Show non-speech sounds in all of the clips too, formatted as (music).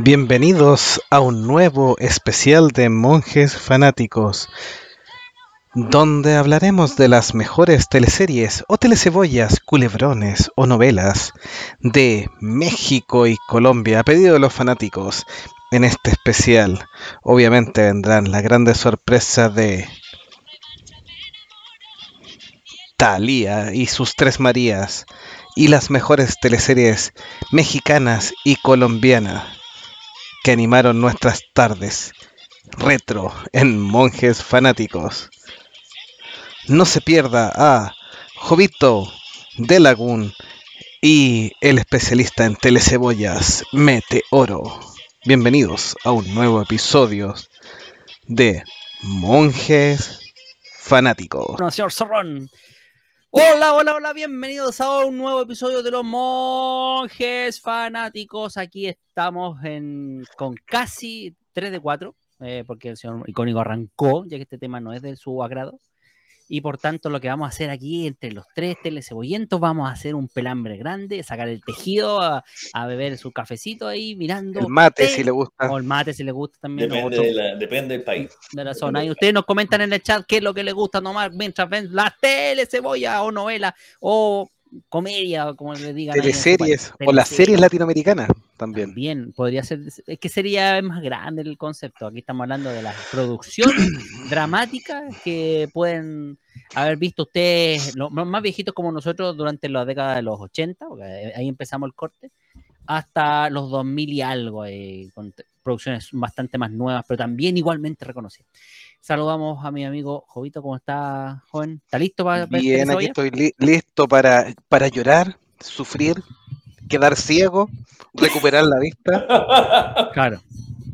Bienvenidos a un nuevo especial de Monjes Fanáticos, donde hablaremos de las mejores teleseries o telecebollas, culebrones o novelas de México y Colombia a pedido de los fanáticos. En este especial, obviamente vendrán las grandes sorpresas de Thalía y sus tres Marías y las mejores teleseries mexicanas y colombianas que animaron nuestras tardes retro en Monjes Fanáticos. No se pierda a Jovito de Lagún y el especialista en telecebollas Meteoro. Bienvenidos a un nuevo episodio de Monjes Fanáticos. Hola, hola, hola, bienvenidos a un nuevo episodio de los monjes fanáticos. Aquí estamos en, con casi 3 de 4, eh, porque el señor icónico arrancó, ya que este tema no es de su agrado. Y por tanto, lo que vamos a hacer aquí entre los tres telecebollentos, vamos a hacer un pelambre grande, sacar el tejido, a, a beber su cafecito ahí, mirando. El mate, si le gusta. O el mate, si le gusta también. Depende, otro- de la- depende del país. de la zona. Y ustedes nos comentan en el chat qué es lo que les gusta nomás mientras ven la tele, cebolla o novela o comedia, o como le digan. Teleseries o las series latinoamericanas también. También podría ser, es que sería más grande el concepto. Aquí estamos hablando de las producciones (coughs) dramáticas que pueden haber visto ustedes, los más viejitos como nosotros, durante la década de los 80, porque ahí empezamos el corte, hasta los 2000 y algo, eh, con producciones bastante más nuevas, pero también igualmente reconocidas. Saludamos a mi amigo Jovito, ¿cómo está, joven? ¿Está listo para ver Bien, aquí estoy li- listo para, para llorar, sufrir, quedar ciego, recuperar la vista. (laughs) Claro.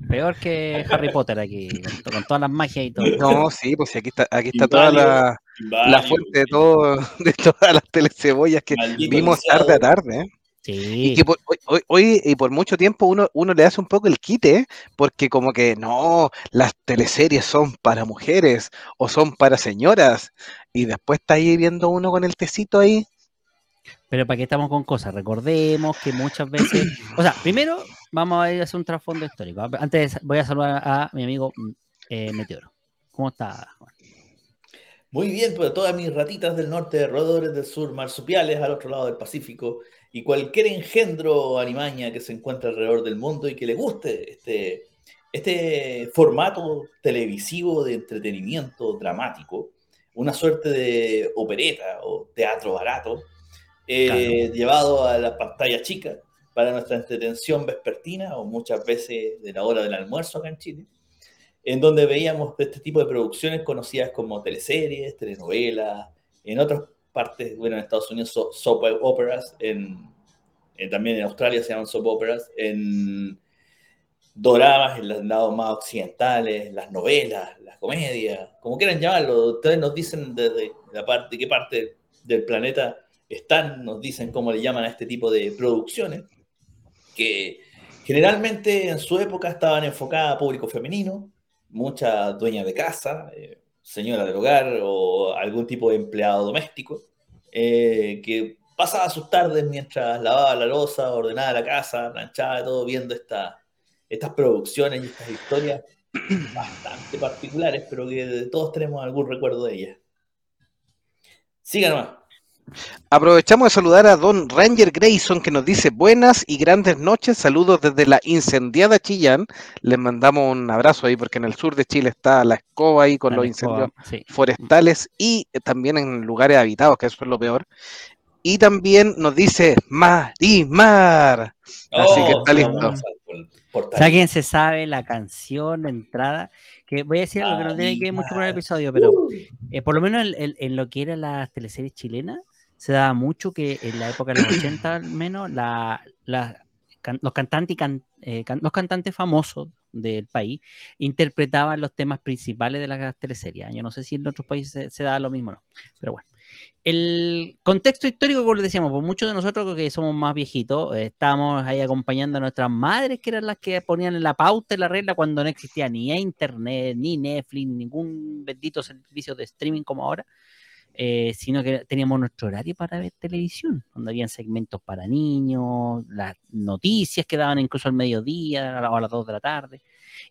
Peor que Harry Potter aquí, con, todas las magias y todo. No, sí, pues aquí está, aquí está toda la, la fuente de todo, (laughs) de todas las telecebollas que Maldito vimos tarde a tarde. ¿eh? Sí. Y que por- hoy, hoy- hoy y por mucho tiempo uno, uno le hace un poco el quite, ¿eh? porque como que no, las teleseries son para mujeres o son para señoras. Y después está ahí viendo uno con el tecito ahí. Pero para qué estamos con cosas, recordemos que muchas veces, o sea, primero vamos a ir a hacer un trasfondo histórico. Antes voy a saludar a mi amigo eh, Meteoro. ¿Cómo está? Juan? Muy bien, pero todas mis ratitas del norte, roedores del sur, marsupiales al otro lado del Pacífico y cualquier engendro o alimaña que se encuentre alrededor del mundo y que le guste este, este formato televisivo de entretenimiento dramático, una suerte de opereta o teatro barato, eh, llevado a la pantalla chica para nuestra entretención vespertina o muchas veces de la hora del almuerzo acá en Chile en donde veíamos este tipo de producciones conocidas como teleseries, telenovelas, en otras partes, bueno, en Estados Unidos so- soap operas, en, en- también en Australia se llaman soap operas, en doramas, en los lados más occidentales, las novelas, las comedias, como quieran llamarlo, ustedes nos dicen desde la parte, qué parte del planeta están, nos dicen cómo le llaman a este tipo de producciones, que generalmente en su época estaban enfocadas a público femenino, muchas dueñas de casa, eh, señora del hogar o algún tipo de empleado doméstico, eh, que pasaba sus tardes mientras lavaba la losa, ordenaba la casa, planchaba todo, viendo esta, estas producciones y estas historias (clears throat) bastante particulares, pero que todos tenemos algún recuerdo de ellas. Siga nomás. Aprovechamos de saludar a Don Ranger Grayson que nos dice buenas y grandes noches, saludos desde la incendiada Chillán. Les mandamos un abrazo ahí porque en el sur de Chile está la escoba ahí con La los escoba, incendios sí. forestales y también en lugares habitados, que eso es lo peor. Y también nos dice Marimar. Así que está sí, listo. alguien se sabe la canción de entrada, que voy a decir algo que no tiene que ver mucho con el episodio, pero eh, por lo menos en, en- en lo que eran las teleseries chilenas, se daba mucho que en la época de los 80 al menos, la, la- los, cantantes eh, los cantantes famosos del país interpretaban los temas principales de las teleseries. Yo no sé si en otros países se, se da lo mismo o no, pero bueno. El contexto histórico, como les decíamos, por muchos de nosotros que somos más viejitos, eh, estábamos ahí acompañando a nuestras madres, que eran las que ponían la pauta y la regla cuando no existía ni internet, ni Netflix, ningún bendito servicio de streaming como ahora. Eh, sino que teníamos nuestro horario para ver televisión, donde habían segmentos para niños, las noticias que daban incluso al mediodía o a las 2 de la tarde,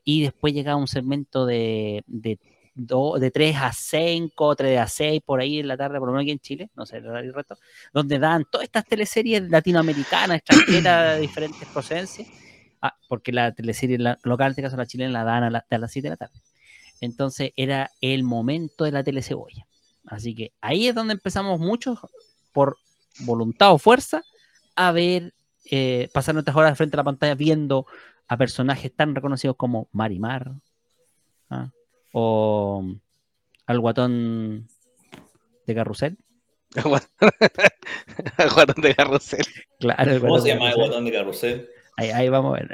y después llegaba un segmento de, de, de 3 a 5, 3 a 6, por ahí en la tarde, por lo menos aquí en Chile, no sé el horario resto, donde daban todas estas teleseries latinoamericanas, extranjeras, de diferentes procedencias, ah, porque la teleserie local, en este caso la chilena, la daban a, a las 7 de la tarde. Entonces era el momento de la telecebolla. Así que ahí es donde empezamos muchos, por voluntad o fuerza, a ver, eh, pasar nuestras horas frente a la pantalla viendo a personajes tan reconocidos como Marimar ¿ah? o al guatón de Carrusel. (laughs) al guatón de Carrusel. Claro, ¿Cómo se llama el guatón de Carrusel? Ahí, ahí, vamos a ver.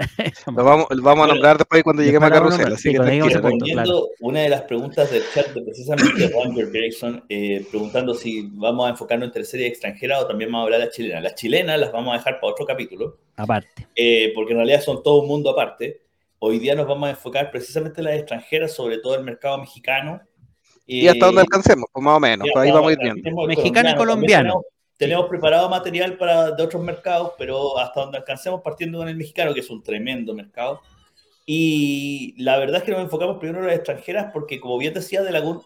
Lo vamos, lo vamos a nombrar después cuando lleguemos a Carrusel. Así sí, que punto, claro. una de las preguntas del chat de precisamente Ranger Jackson, eh, preguntando si vamos a enfocarnos en teleseries extranjeras o también vamos a hablar de las chilenas. Las chilenas las vamos a dejar para otro capítulo. Aparte. Eh, porque en realidad son todo un mundo aparte. Hoy día nos vamos a enfocar precisamente en las extranjeras, sobre todo el mercado mexicano. y hasta donde alcancemos, pues más o menos. Por ahí vamos a ir viendo. Mexicano y colombiano. Tenemos preparado material para, de otros mercados, pero hasta donde alcancemos partiendo con el mexicano, que es un tremendo mercado. Y la verdad es que nos enfocamos primero en las extranjeras porque, como bien decía De Lagún,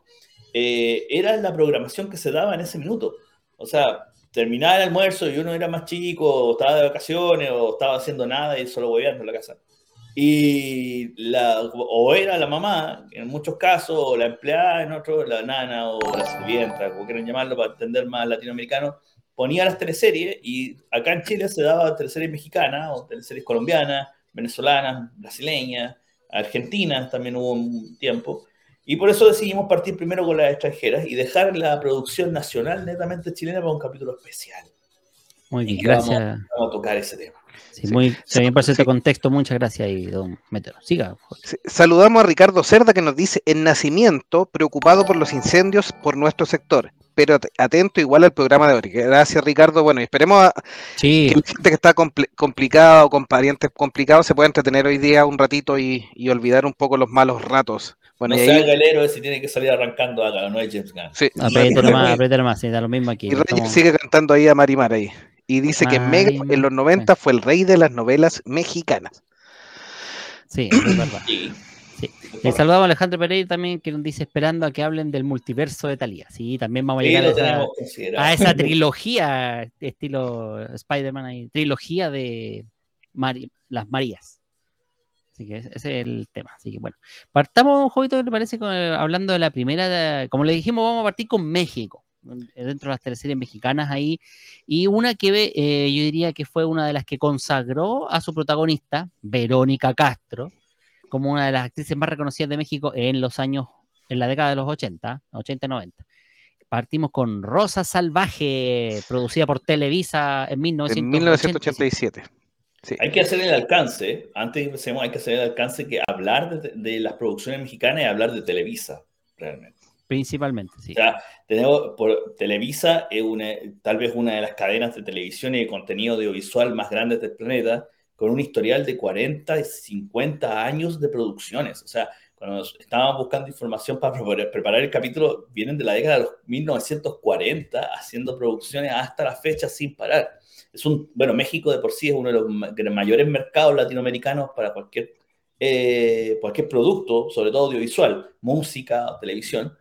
eh, era la programación que se daba en ese minuto. O sea, terminaba el almuerzo y uno era más chico, o estaba de vacaciones, o estaba haciendo nada y solo hueveando en la casa. Y la, o era la mamá, en muchos casos, o la empleada, en otros, la nana o la sirvienta, como quieran llamarlo para entender más latinoamericano, ponía las teleseries y acá en Chile se daba teleseries mexicanas o teleseries colombianas, venezolanas, brasileñas, argentinas también hubo un tiempo. Y por eso decidimos partir primero con las extranjeras y dejar la producción nacional netamente chilena para un capítulo especial. Muy bien, gracias. Vamos, vamos, a tocar ese tema. Sí, muy, sí. bien por ese contexto, muchas gracias ahí, don Metero. Siga. Sí. Saludamos a Ricardo Cerda que nos dice, en nacimiento, preocupado por los incendios por nuestro sector pero atento igual al programa de hoy. Gracias, Ricardo. Bueno, y esperemos a, sí. que la gente que está compl complicada o con parientes complicados se pueda entretener hoy día un ratito y, y olvidar un poco los malos ratos. Bueno, no y sea ahí, galero si tiene que salir arrancando acá, no es James Gunn. Sí, apriete nomás, apriete nomás, sí, da lo mismo aquí. Y Reyes estamos... sigue cantando ahí a Marimar ahí. Y dice que Mega en los 90 fue el rey de las novelas mexicanas. Sí, es verdad. Sí. Sí. Le saludamos a Alejandro Pereira también, que nos dice esperando a que hablen del multiverso de Talía. Sí, también vamos a llegar sí, a, esa, a, esa, (laughs) trilogía, estilo Spider-Man, ahí, trilogía de las Marías. Así que ese es el tema. Así que bueno, partamos un que le parece con, hablando de la primera, como le dijimos, vamos a partir con México, dentro de las teleseries mexicanas ahí, y una que eh, yo diría que fue una de las que consagró a su protagonista, Verónica Castro, como una de las actrices más reconocidas de México en los años, en la década de los 80, 80 y 90. Partimos con Rosa Salvaje, producida por Televisa en 1987. En 1987. Sí. Hay que hacer el alcance, antes empecemos, hay que hacer el alcance que hablar de, de las producciones mexicanas y hablar de Televisa, realmente. Principalmente. O sea, tenemos, por, Televisa es una, tal vez una de las cadenas de televisión y de contenido audiovisual más grandes del planeta, con un historial de 40 y 50 años de producciones. O sea, cuando estábamos buscando información para preparar el capítulo, vienen de la década de los 1940 haciendo producciones hasta la fecha sin parar. Es un, bueno, México de por sí es uno de los mayores mercados latinoamericanos para cualquier, eh, cualquier producto, sobre todo audiovisual, música, televisión,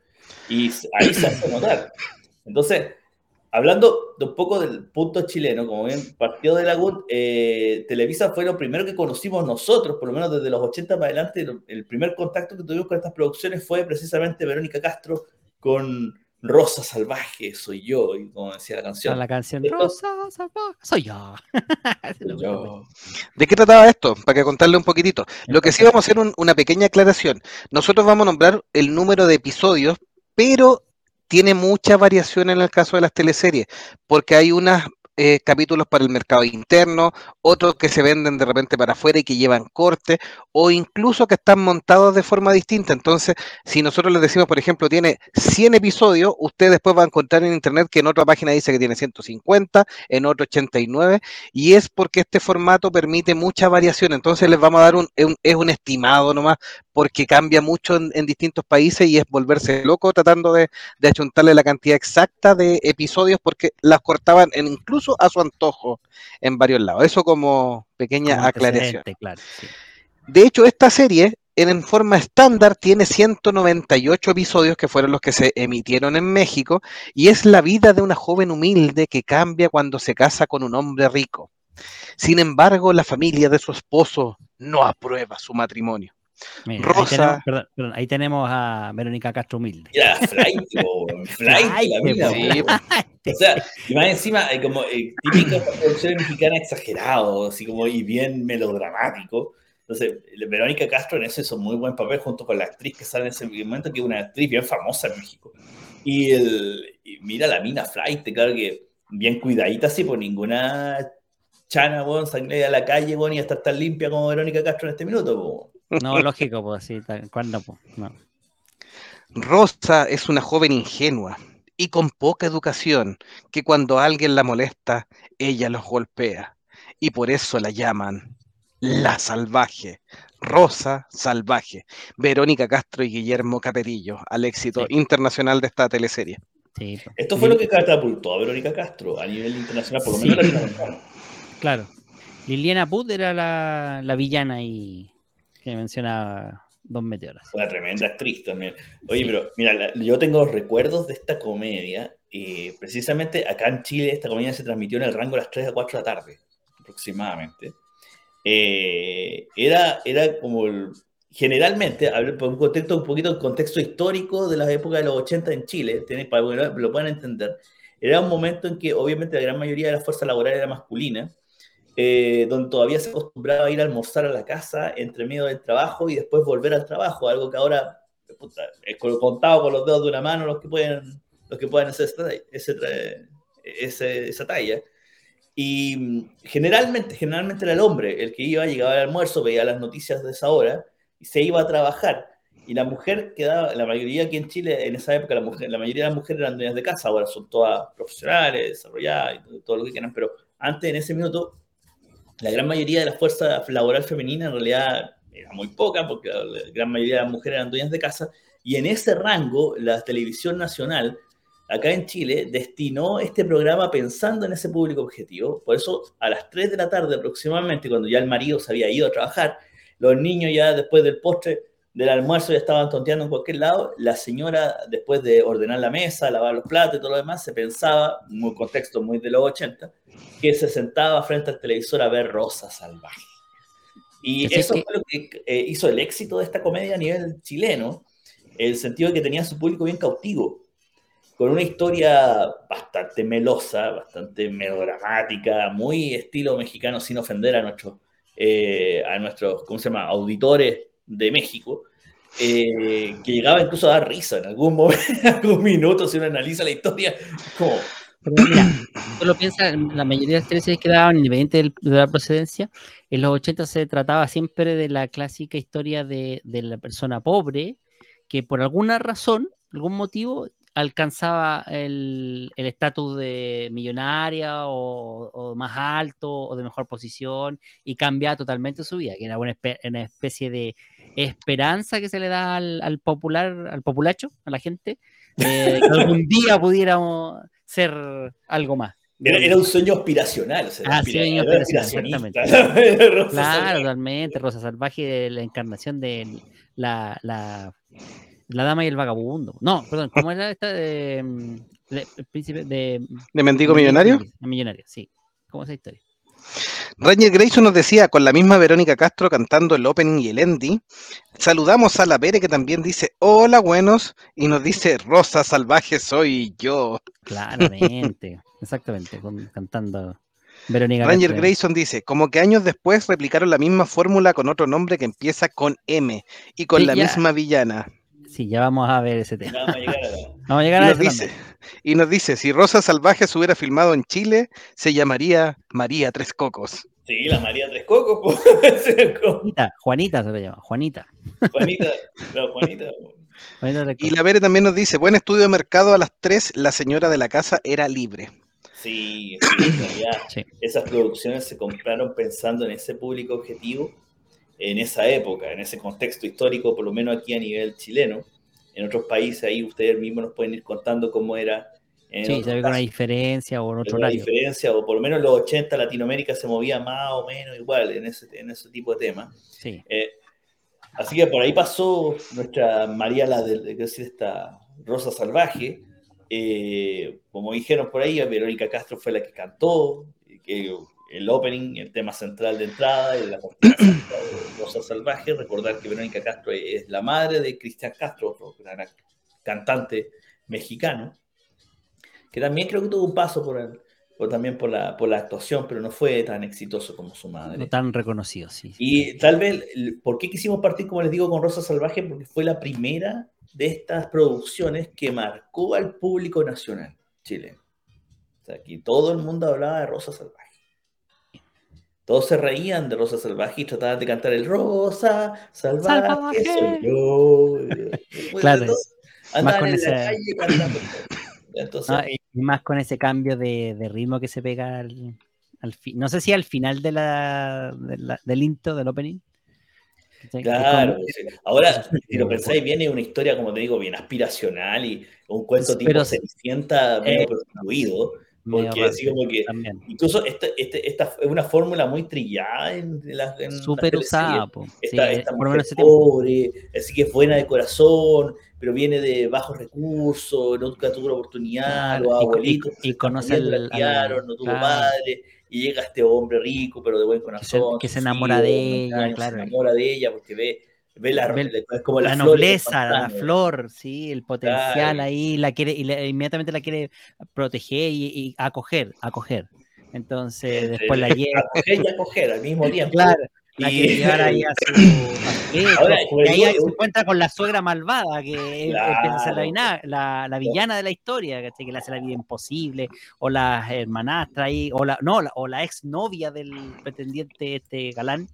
y ahí se hace notar. Entonces, Hablando de un poco del punto chileno, como bien partió de Lagún, eh, Televisa fue lo primero que conocimos nosotros, por lo menos desde los 80 para adelante, el primer contacto que tuvimos con estas producciones fue precisamente Verónica Castro con Rosa Salvaje, soy yo, y como decía la canción. La canción Rosa Salvaje, soy yo. (laughs) soy yo. ¿De qué trataba esto? Para que contarle un poquitito. Lo que sí vamos a hacer un, una pequeña aclaración. Nosotros vamos a nombrar el número de episodios, pero tiene mucha variación en el caso de las teleseries, porque hay unas eh, capítulos para el mercado interno, otros que se venden de repente para afuera y que llevan corte, o incluso que están montados de forma distinta. Entonces, si nosotros les decimos, por ejemplo, tiene 100 episodios, usted después va a encontrar en internet que en otra página dice que tiene 150, en otro 89, y es porque este formato permite mucha variación. Entonces, les vamos a dar un, es un estimado nomás, porque cambia mucho en, distintos países y es volverse loco tratando de, de achuntarle la cantidad exacta de episodios porque las cortaban en, incluso a su antojo en varios lados. Eso como pequeña aclaración. De hecho, esta serie en forma estándar tiene 198 episodios que fueron los que se emitieron en México y es la vida de una joven humilde que cambia cuando se casa con un hombre rico. Sin embargo, la familia de su esposo no aprueba su matrimonio. Rosa. Ahí tenemos, perdón, ahí tenemos a Verónica Castro Humilde. Ya, flight, (laughs) flight, la O sea, y más encima, como eh, típico de producción mexicana exagerado, así como y bien melodramático. Entonces, Verónica Castro en eso hizo muy buen papel junto con la actriz que sale en ese momento, que es una actriz bien famosa en México. Y, el, mira la mina Flight, claro que bien cuidadita, así, por ninguna chana, bueno, sangre a la calle, bueno, y estar tan limpia como Verónica Castro en este minuto, no, lógico, pues sí, ¿cuándo? Pues? No. Rosa es una joven ingenua y con poca educación que cuando alguien la molesta, ella los golpea y por eso la llaman la salvaje. Rosa Salvaje, Verónica Castro y Guillermo Caperillo, al éxito internacional de esta teleserie. Sí. Esto fue lo que catapultó a Verónica Castro a nivel internacional, por lo menos Claro. Liliana Put era la, la villana y que menciona Don Meteoras. Una tremenda actriz también. Oye, pero mira, yo tengo recuerdos de esta comedia. y precisamente acá en Chile esta comedia se transmitió en el rango de las 3 a 4 de la tarde, aproximadamente. Eh, era, era como el, generalmente, por un contexto, un poquito el contexto histórico de las épocas de los 80 en Chile, para que lo puedan entender, era un momento en que obviamente la gran mayoría de la fuerza laboral era masculina, eh, donde todavía se acostumbraba a ir a almorzar a la casa entre medio del trabajo y después volver al trabajo, algo que ahora es contado con los dedos de una mano los que pueden, los que pueden hacer ese, ese, esa talla. Y mm, generalmente, generalmente era el hombre el que iba, llegaba al almuerzo, veía las noticias de esa hora y se iba a trabajar. Y la mujer quedaba, la mayoría aquí en Chile, en esa época, la, mujer, la mayoría de las mujeres eran dueñas de casa, ahora son todas profesionales, desarrolladas y todo lo que quieran, pero antes, en ese minuto, la gran mayoría de la fuerza laboral femenina en realidad era muy poca, porque la gran mayoría de las mujeres eran dueñas de casa, y en ese rango la televisión nacional, acá en Chile, destinó este programa pensando en ese público objetivo. Por eso, a las 3 de la tarde aproximadamente, cuando ya el marido se había ido a trabajar, los niños ya después del postre del almuerzo ya estaban tonteando en cualquier lado, la señora, después de ordenar la mesa, lavar los platos y todo lo demás, se pensaba, en un contexto muy de los 80, que se sentaba frente al televisor a ver Rosa Salvaje. Y eso fue lo que eh, hizo el éxito de esta comedia a nivel chileno, el sentido de que tenía su público bien cautivo, con una historia bastante melosa, bastante melodramática, muy estilo mexicano, sin ofender a nuestros, eh, a nuestros ¿cómo se llama?, auditores de México, eh, que llegaba incluso a dar risa en algún momento, (laughs) en algún minuto, si uno analiza la historia, como... Mira, lo piensa, la mayoría de las teleseries que daban, independiente de la procedencia, en los 80 se trataba siempre de la clásica historia de, de la persona pobre que por alguna razón, algún motivo, alcanzaba el estatus de millonaria o, más alto o de mejor posición y cambiaba totalmente su vida, que era una, especie de esperanza que se le da al, popular, al populacho, a la gente, que algún día pudiéramos ser algo más. Era, un sueño aspiracional. ah, sueño aspiracional, exactamente. (laughs) claro, totalmente. Rosa Salvaje, la encarnación de la, la la dama y el vagabundo. No, perdón, ¿cómo era esta de, mm, príncipe de, de mendigo millonario? Millonario, sí. ¿Cómo es esa historia? Ranger Grayson nos decía, con la misma Verónica Castro cantando el opening y el ending, saludamos a la Pere que también dice, hola buenos, y nos dice, Rosa Salvaje soy yo. Claramente, (laughs) exactamente, cantando Verónica Ranger Grayson dice, como que años después replicaron la misma fórmula con otro nombre que empieza con M y con la misma villana. Sí, ya vamos a ver ese tema. Vamos a llegar a, (laughs) vamos a, llegar a nos dice, Y nos dice, si Rosa Salvaje se hubiera filmado en Chile, se llamaría María Tres Cocos. Sí, la María Tres Cocos. (laughs) po. Juanita, Juanita se le llama, Juanita. Juanita, no, (laughs) Juanita. Y la Vere también nos dice, buen estudio de mercado a las 3, la señora de la casa era libre. Sí, Sí. esas producciones se compraron pensando en ese público objetivo en esa época, en ese contexto histórico, por lo menos aquí a nivel chileno. En otros países ahí ustedes mismos nos pueden ir contando cómo era. Sí, se ve una diferencia o en otro horario. diferencia, o por lo menos en los 80 Latinoamérica se movía más o menos igual en ese, en ese tipo de temas. Sí. Eh, así que por ahí pasó nuestra María, la de, de- decir, esta Rosa Salvaje. Eh, como dijeron por ahí, Verónica Castro fue la que cantó, que el opening, el tema central de entrada, y la de Rosa Salvaje. Recordar que Verónica Castro es la madre de Cristian Castro, otro gran cantante mexicano, que también creo que tuvo un paso por, el- también por la, por la actuación, pero no fue tan exitoso como su madre. No tan reconocido, sí. Y tal vez, ¿por qué quisimos partir, como les digo, con Rosa Salvaje? Porque fue la primera de estas producciones que marcó al público nacional chileno. O sea, aquí todo el mundo hablaba de Rosa Salvaje. Todos se reían de Rosa Salvaje y trataban de cantar el Rosa Salvaje, Salvaje. soy yo. (laughs) Después de Claro, Andaban con en esa- la calle cantando. (laughs) Entonces, Ah, y más con ese cambio de, de ritmo que se pega al, al fin. No sé si al final de la, de la- del intro, del opening. Claro, sí. ahora, (laughs) si lo pensáis bien, es una historia, como te digo, bien aspiracional y un cuento tipo Cenicienta medio eh, prostituido, porque así como que, también. incluso este, este- esta es una fórmula muy trillada en, las Súper usada, po. Sí, Esta, esta mujer pobre, así que es buena de corazón, pero viene de bajos recursos, nunca tuvo la oportunidad, Claro, los y- y- abuelitos y que se están conoce al- al- no tuvo claro. padre, y llega este hombre rico, pero de buen corazón. que se sufrido, enamora de un ella, claro. Se enamora de ella porque ve, ve la, Ve como la del nobleza, la flor, sí, el potencial Claro. ahí, la quiere, y le- inmediatamente la quiere proteger y, y acoger, acoger. Entonces, después la lleva, a coger y a coger al mismo (laughs) tiempo. claro, la Y- llevar ahí a su, (laughs) Ahora, y les ahí se encuentra con la suegra malvada, que empieza a ser la, Claro. la, la villana de la historia, ¿cachai? que le hace la vida imposible, o la hermanastra ahí, o la, no, la, o la ex novia del pretendiente este galán,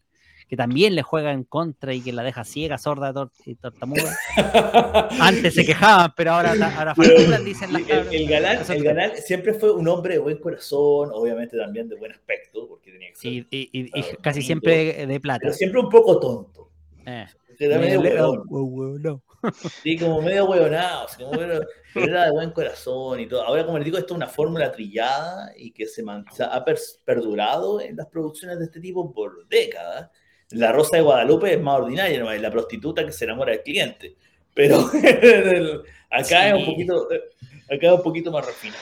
que también le juega en contra y que la deja ciega, sorda tor- y tartamuda. (laughs) Antes se quejaban, pero ahora, ahora facturan, dicen las el, cabras. el galán, Eso el galán siempre fue un hombre de buen corazón, obviamente también de buen aspecto, porque tenía que ser, Sí, y, y- y casi bonito. siempre de plata. pero siempre un poco tonto. Eh. Era medio Medio- huevón. no. (laughs) Sí, como medio huevonado, así como medio- pero era de buen corazón y todo. Ahora, como les digo, esto es una fórmula trillada y que se, man- se ha perdurado en las producciones de este tipo por décadas. La Rosa de Guadalupe es más ordinaria, ¿no? es la prostituta que se enamora del cliente. Pero (laughs) el- acá es un poquito, acá es un poquito más refinado.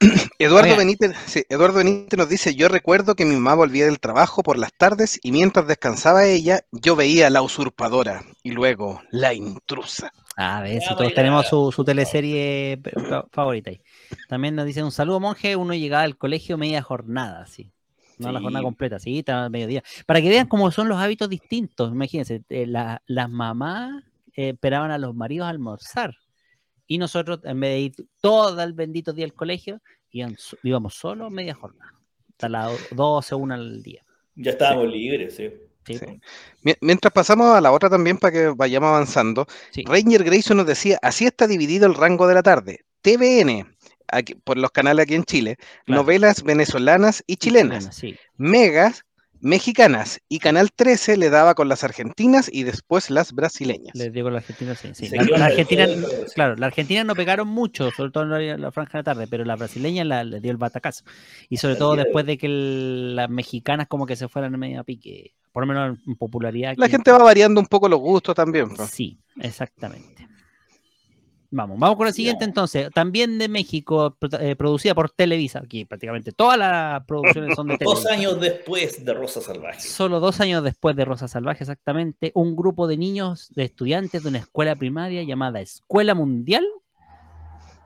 (clears throat) Eduardo. Benítez, sí, Eduardo Benítez nos dice, yo recuerdo que mi mamá volvía del trabajo por las tardes y mientras descansaba ella, yo veía La Usurpadora y luego La Intrusa. A ver, si todos baila. tenemos su, su teleserie fa- favorita ahí. También nos dicen un saludo, monje. Uno llegaba al colegio media jornada, sí. No la Sí. jornada completa, sí, estaba al mediodía. Para que vean cómo son los hábitos distintos. Imagínense, eh, la- las mamás eh, esperaban a los maridos a almorzar. Y nosotros, en vez de ir todo el bendito día al colegio, iban so- íbamos solo media jornada. Hasta las 12 o 1 al día. Ya estábamos libres, sí. Sí, Sí. po. Mi- Mientras pasamos a la otra también para que vayamos avanzando, Sí. Ranger Grayson nos decía, así está dividido el rango de la tarde. TVN, aquí- por los canales aquí en Chile, Claro. novelas venezolanas y chilenas, Sí. megas mexicanas y Canal 13 le daba con las argentinas y después las brasileñas. Les digo la Argentina, sí. sí. La, Argentina, claro, la Argentina no pegaron mucho, sobre todo en la, la franja de la tarde, pero la brasileña la, le dio el batacazo. Y sobre todo después de que el- las mexicanas como que se fueran a media pique, por lo menos en popularidad. La gente va variando un poco los gustos también. po. Sí, exactamente. Vamos, vamos con la siguiente entonces. También de México, eh, producida por Televisa. Aquí prácticamente todas las producciones son de (laughs) Dos Televisa. años después de Rosa Salvaje. Solo dos años después de Rosa Salvaje, exactamente, un grupo de niños, de estudiantes de una escuela primaria llamada Escuela Mundial.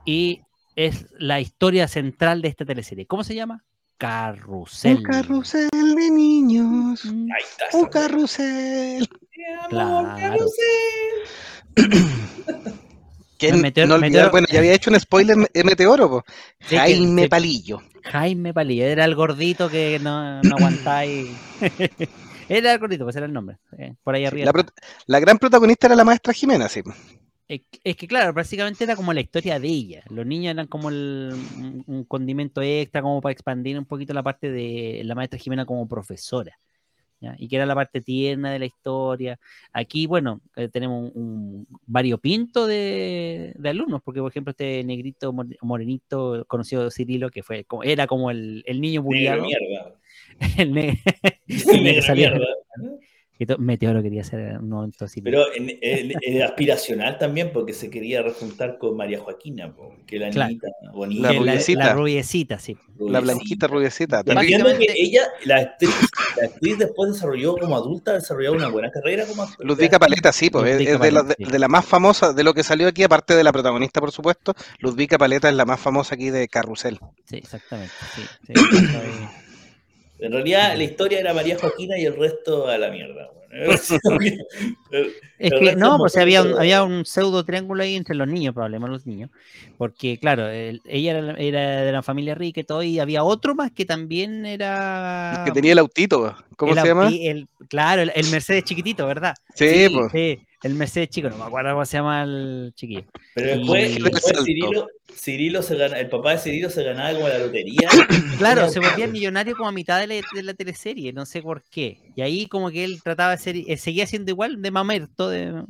Y es la historia central de esta teleserie. ¿Cómo se llama? Carrusel. Un carrusel de niños. Mm, Ahí está. Un carrusel. Mi amor, Claro. carrusel. (clears throat) (laughs) Meteor- no olvidar- bueno, ya había hecho un spoiler eh, Meteoro, po. Sí, que- Jaime. Palillo. Jaime Palillo, era el gordito que no, no aguantáis. (laughs) era el gordito, pues era el nombre. eh, por ahí arriba. La, gran protagonista era la maestra Jimena, sí. Es, que- es que, claro, básicamente era como la historia de ella. Los niños eran como el, un condimento extra, como para expandir un poquito la parte de la maestra Jimena como profesora. ¿Ya? Y que era la parte tierna de la historia. Aquí, bueno, eh, tenemos un, un variopinto de, de alumnos, porque, por ejemplo, este negrito more- morenito conocido Cirilo, que fue era como el, el niño bulliado. (laughs) el ne- el (laughs) Negro salía- mierda. Meteoro quería ser un momento así. Pero en, en- en aspiracional también, porque se quería rejuntar con María Joaquina, po, que la Claro. niñita bonita. La rubiecita. la rubiecita, sí. La blanquita rubiecita. Entiendo que ella, la actriz, la actriz después desarrolló como adulta, desarrolló una buena carrera como actriz. Ludvika Paleta, sí, pues, es, de, la, Paleta, de- sí. de la más famosa, de lo que salió aquí, aparte de la protagonista, por supuesto. Ludvika Paleta es la más famosa aquí de Carrusel. Sí, exactamente. Sí, sí. (clears throat) En realidad, la historia era María Joaquina y el resto a la mierda. bueno. (laughs) (laughs) (laughs) Es que no, es pues había un, había un pseudo triángulo ahí entre los niños, probablemente los niños, porque claro, el- ella era, era de la familia rica y todo, y había otro más que también era... que tenía el autito, ¿cómo el se llama? el- claro, el, el Mercedes chiquitito, ¿verdad? Sí, pues. Sí, el Mercedes chico, no me acuerdo cómo se llama el chiquillo. Pero después, Y- después. Cirilo, Cirilo se gana, el papá de Cirilo se ganaba como la lotería. (coughs) Claro, se volvía millonario como a mitad de la, de la teleserie, no sé por qué. Y ahí como que él trataba de ser, eh, seguía siendo igual de mamerto, de-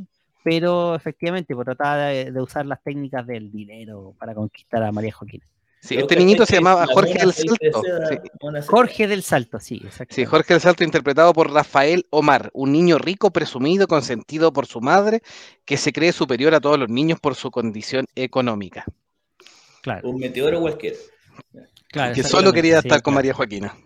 pero efectivamente pues, trataba de, de usar las técnicas del dinero para conquistar a María Joaquina. Sí, este niñito se llamaba la Jorge del Salto. Sí. Jorge del Salto, sí, exacto. Sí, Jorge del Salto interpretado por Rafael Omar, un niño rico, presumido, consentido por su madre, que se cree superior a todos los niños por su condición económica, Claro, Un meteoro cualquiera. claro, que solo quería sí, estar con claro. María Joaquina.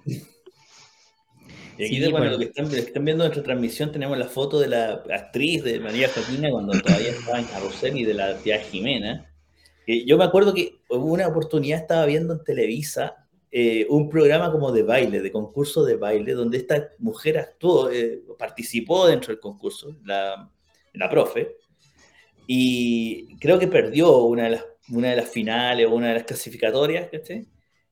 Y aquí, Sí, bueno, bueno. lo que están, lo que están viendo en nuestra transmisión, tenemos la foto de la actriz de María Joaquina cuando todavía estaba en Carrusel y de la tía Jimena. Yo me acuerdo que hubo una oportunidad, estaba viendo en Televisa eh, un programa como de baile, de concurso de baile, donde esta mujer actuó, eh, participó dentro del concurso, la, la profe, y creo que perdió una de las, una de las finales o una de las clasificatorias, ¿cachai?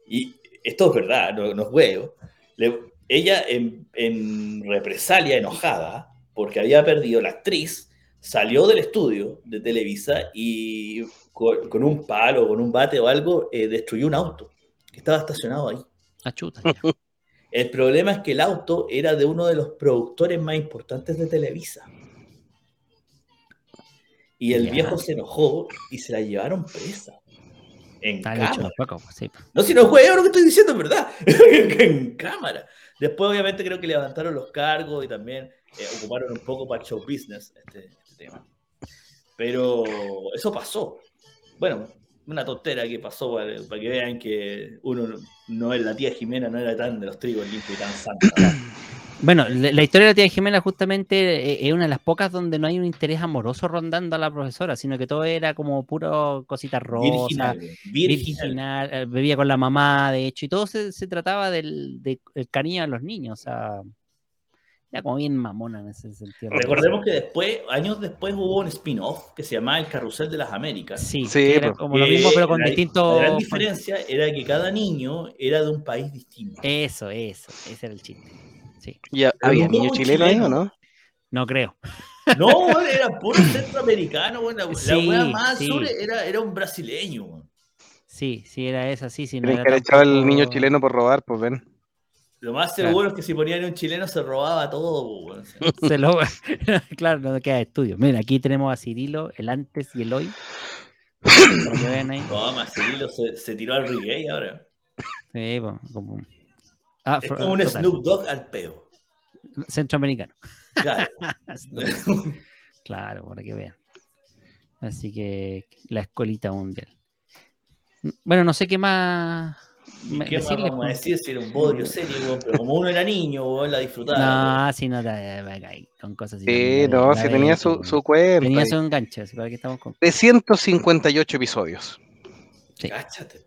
Y esto es verdad, no, no es huevo. Le- ella en, en represalia, enojada, porque había perdido la actriz, salió del estudio de Televisa y con, con un palo, con un bate o algo, eh, destruyó un auto que estaba estacionado ahí. Ah. (laughs) El problema es que el auto era de uno de los productores más importantes de Televisa. Y el Ya. viejo se enojó y se la llevaron presa. En Está cámara. pues, sí. pues. No, si no huevo lo que estoy diciendo, es verdad. (laughs) en cámara. Después, obviamente, creo que levantaron los cargos y también eh, ocuparon un poco para el show business este, este tema. Pero eso pasó. Bueno, una tontera que pasó para, para que vean que uno no- no es la tía Jimena, no era tan de los trigos limpios y tan santa. (coughs) Bueno, la, la historia de la tía Jimena justamente eh, es una de las pocas donde no hay un interés amoroso rondando a la profesora, sino que todo era como puro cositas rosas, Virginal, virginal. virginal, eh, bebía con la mamá, de hecho, y todo se, se trataba del, de- el cariño a los niños, o sea, era como bien mamona en ese sentido. Recordemos que después, años después, hubo un spin-off que se llamaba El Carrusel de las Américas. Sí, Sí, era pues. como lo mismo, pero con distintos... La gran diferencia era que cada niño era de un país distinto. Eso, eso, ese era el chiste. Sí, ¿Y ha- había nunca niño un chileno ahí o no? no creo. No, weón, era puro centroamericano, weón. La, Sí, wea más sí. sur era, era un brasileño, weón. Sí, sí, era esa, sí, sí. No Creen era que le el niño chileno por robar, pues ven. Lo más Claro. seguro es que si ponían un chileno se robaba todo. (laughs) Se lo... (laughs) claro, no queda estudio. Miren, aquí tenemos a Cirilo, el antes y el hoy. Para que vean ahí. No, más Cirilo se, se tiró al reggae ahora. Sí, pues, como... Ah, Es como un total. Snoop Dogg al peo. Centroamericano. Claro. (laughs) Claro, para que vean. Así que la escolita mundial. Bueno, no sé qué más. ¿Y me- qué más vamos a decir si era un bodrio serio? Pero como uno era niño, la disfrutaba. No, si no te con cosas así. Sí, no, si tenía su, su cuenta. Tenía su enganche, así para que estamos con. 358 episodios. Sí. Cáchate.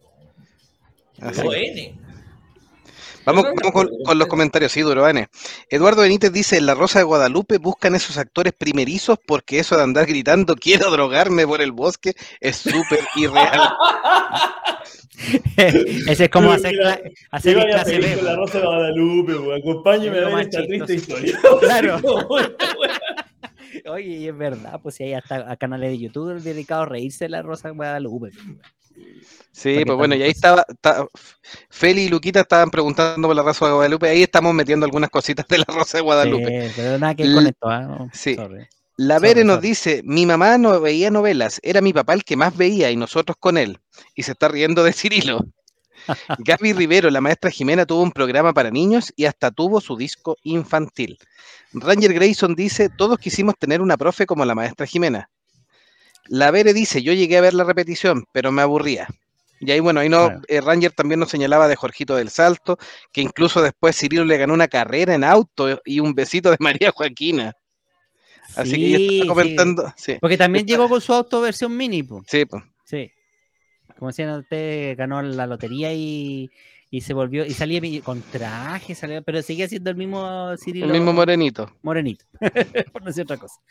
Vamos, vamos con, los comentarios, sí, Durobane. Eduardo Benítez dice, en La Rosa de Guadalupe buscan esos actores primerizos porque eso de andar gritando (laughs) quiero drogarme por el bosque es súper (laughs) irreal. (laughs) Ese es como hacer, hacer clase B. La Rosa de Guadalupe, acompáñame a ver esta triste historia. Claro. Oye, y es verdad, pues si hay hasta canales de YouTube dedicados a reírse de la Rosa de Guadalupe. Sí, pues bueno, y ahí estaba, Feli y Luquita estaban preguntando por la Rosa de Guadalupe, ahí estamos metiendo algunas cositas de la Rosa de Guadalupe. Sí, pero nada que con esto, ¿ah? Sí. La Vere nos dice, mi mamá no veía novelas, era mi papá el que más veía y nosotros con él. Y se está riendo de Cirilo. (laughs) Gaby Rivero, la maestra Jimena, tuvo un programa para niños y hasta tuvo su disco infantil. Ranger Grayson dice, todos quisimos tener una profe como la maestra Jimena. La Vere dice, yo llegué a ver la repetición, pero me aburría. Y ahí, bueno, ahí no, eh, Ranger también nos señalaba de Jorgito del Salto, que incluso después Cirilo le ganó una carrera en auto y un besito de María Joaquina. Así que ella está comentando. Porque también llegó con su auto versión mini. Sí, pues. Sí. Como decían usted, ganó la lotería y, se volvió, y salía con traje, pero seguía siendo el mismo Cirilo. El mismo morenito. Morenito, (laughs) por no decir otra cosa.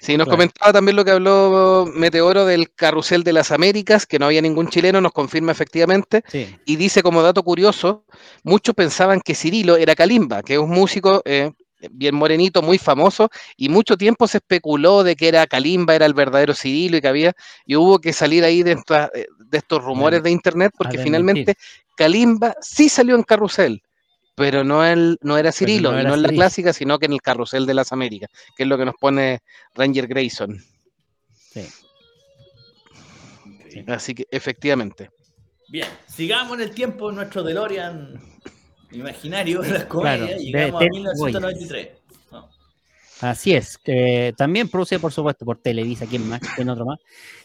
Sí, nos comentaba también lo que habló Meteoro del carrusel de las Américas, que no había ningún chileno, nos confirma efectivamente. Y dice como dato curioso, muchos pensaban que Cirilo era Kalimba, que es un músico eh, bien morenito, muy famoso, y mucho tiempo se especuló de que era Kalimba, era el verdadero Cirilo y que había, y hubo que salir ahí de, eh, estos rumores de internet, porque finalmente Kalimba sí salió en carrusel pero no, el, no era Cirilo, no, no en la clásica, sino que en el carrusel de las Américas, que es lo que nos pone Ranger Grayson. Sí. Así que efectivamente. Bien, sigamos en el tiempo nuestro DeLorean imaginario de las comedias y llegamos a 1993. Así es, también produce por supuesto por Televisa, ¿quién más? ¿Quién otro más?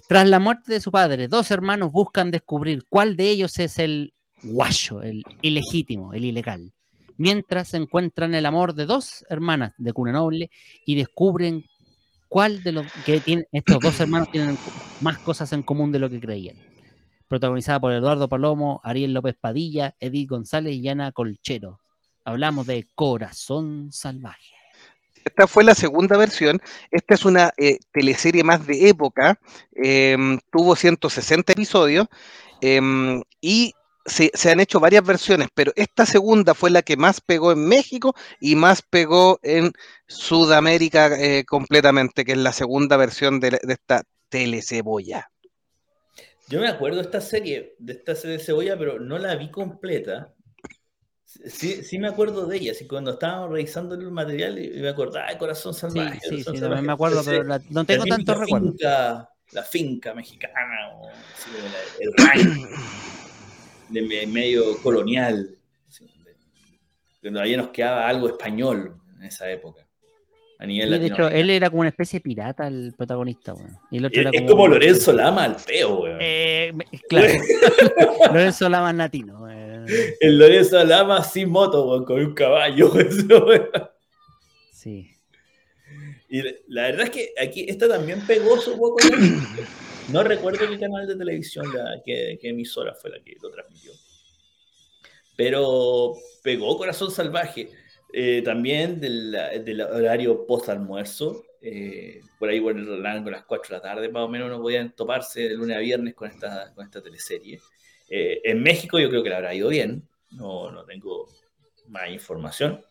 Tras la muerte de su padre, dos hermanos buscan descubrir cuál de ellos es el guacho, el ilegítimo, el ilegal mientras encuentran el amor de dos hermanas de cuna noble y descubren cuál de los que tienen estos dos hermanos tienen más cosas en común de lo que creían. Protagonizada por Eduardo Palomo, Ariel López Padilla, Edith González y Ana Colchero. Hablamos de Corazón Salvaje. Esta fue la segunda versión. Esta es una eh, teleserie más de época. Em, tuvo 160 episodios. Em, y se, han hecho varias versiones, pero esta segunda fue la que más pegó en México y más pegó en Sudamérica eh, completamente, que es la segunda versión de, esta telecebolla. Yo me acuerdo de esta serie, de esta serie de cebolla, pero no la vi completa. Sí, sí me acuerdo de ella, así cuando estábamos revisando el material y me acordaba de Corazón Salvaje. Sí, sí, sí me acuerdo, pero no tengo tanto recuerdo. la finca mexicana, o el rancho (clears throat) de medio colonial. Cuando todavía nos quedaba algo español en esa época. A nivel de hecho, él era como una especie de pirata, el protagonista, Y el otro es, era como... Lorenzo Lama, el feo, eh, claro. (laughs) Lorenzo Lama latino. El Lorenzo Lama sin moto, con un caballo. (laughs) Sí. Y la verdad es que aquí esta también pegó su poco. (coughs) No recuerdo qué canal de televisión, qué, emisora fue la que lo transmitió. Pero pegó Corazón Salvaje. Eh, también del, horario post-almuerzo. Eh, por ahí por el rango las 4 de la tarde, más o menos, no podían toparse de lunes a viernes con esta, con esta teleserie. Eh, en México yo creo que la habrá ido bien. No, no tengo más información.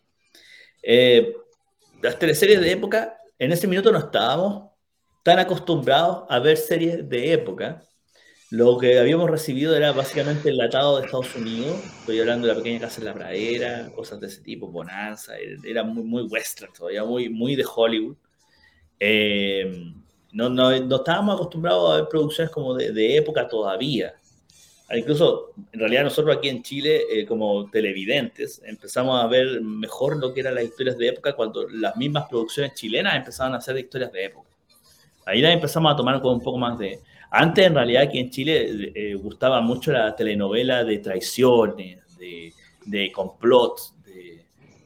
las teleseries de época, en ese minuto no estábamos tan acostumbrados a ver series de época. Lo que habíamos recibido era básicamente el latado de Estados Unidos. Estoy hablando de la pequeña casa en la pradera, cosas de ese tipo, Bonanza. Era muy, muy western todavía, muy, muy de Hollywood. Eh, no, no, no, estábamos acostumbrados a ver producciones como de, de, época todavía. Incluso, en realidad, nosotros aquí en Chile, eh, como televidentes, empezamos a ver mejor lo que eran las historias de época cuando las mismas producciones chilenas empezaban a hacer historias de época. Ahí empezamos a tomar con un poco más de... Antes, en realidad, aquí en Chile eh, gustaba mucho la telenovela de traiciones, de, de complots,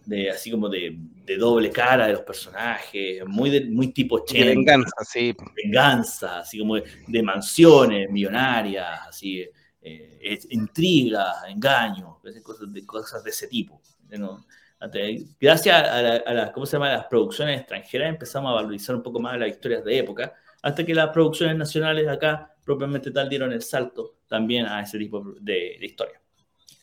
de, así como de, doble cara de los personajes, muy, muy tipo Chen. venganza, sí. Venganza, así como de, mansiones millonarias, así. eh, es- intriga, engaño, cosas de, cosas de ese tipo. ¿no? Gracias a, la- a ¿cómo se llama? las producciones extranjeras empezamos a valorizar un poco más las historias de época, hasta que las producciones nacionales acá, propiamente tal, dieron el salto también a ese tipo de, de historia.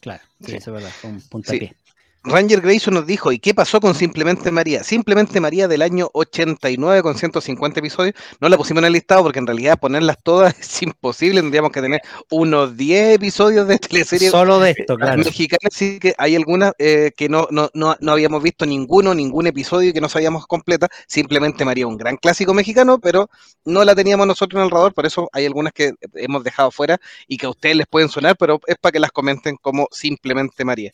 Claro, sí, Sí. eso es verdad, fue un puntapié. Ranger Grayson nos dijo, ¿y qué pasó con Simplemente María? Simplemente María del año 89 con 150 episodios. No la pusimos en el listado porque en realidad ponerlas todas (laughs) es imposible. Tendríamos que tener unos 10 episodios de teleserie Solo de esto, claro. mexicana. Así que hay algunas eh, que no, no, no, no habíamos visto ninguno, ningún episodio y que no sabíamos completa. Simplemente María, un gran clásico mexicano, pero no la teníamos nosotros en el radar. Por eso hay algunas que hemos dejado fuera y que a ustedes les pueden sonar, pero es para que las comenten como Simplemente María.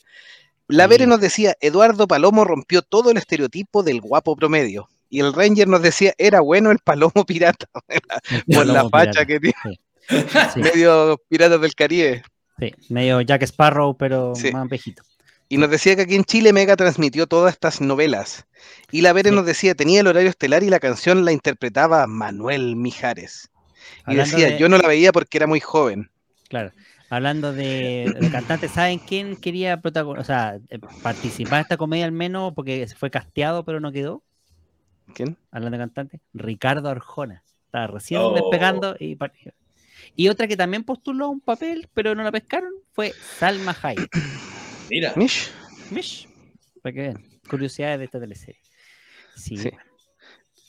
La. Vere nos decía, Eduardo Palomo rompió todo el estereotipo del guapo promedio. Y el Ranger nos decía, era bueno el palomo pirata, (laughs) por la facha pirata. que tiene, (laughs) Sí, medio piratas del Caribe. sí, medio Jack Sparrow, pero Sí. más viejito. Y nos decía que aquí en Chile Mega transmitió todas estas novelas. Y la Vere nos decía, tenía el horario estelar y la canción la interpretaba Manuel Mijares. Y Hablando decía, de- yo no la veía porque era muy joven. Claro. Hablando de, de cantantes, ¿saben quién quería protagon- o sea, eh, participar en esta comedia al menos porque fue casteado pero no quedó? ¿Quién? Hablando de cantantes, Ricardo Arjona. Estaba recién Oh. despegando y par- y otra que también postuló a un papel, pero no la pescaron, fue Salma Hayek. Mira, Mish. Mish, para que vean, curiosidades de esta teleserie. Sí, Sí.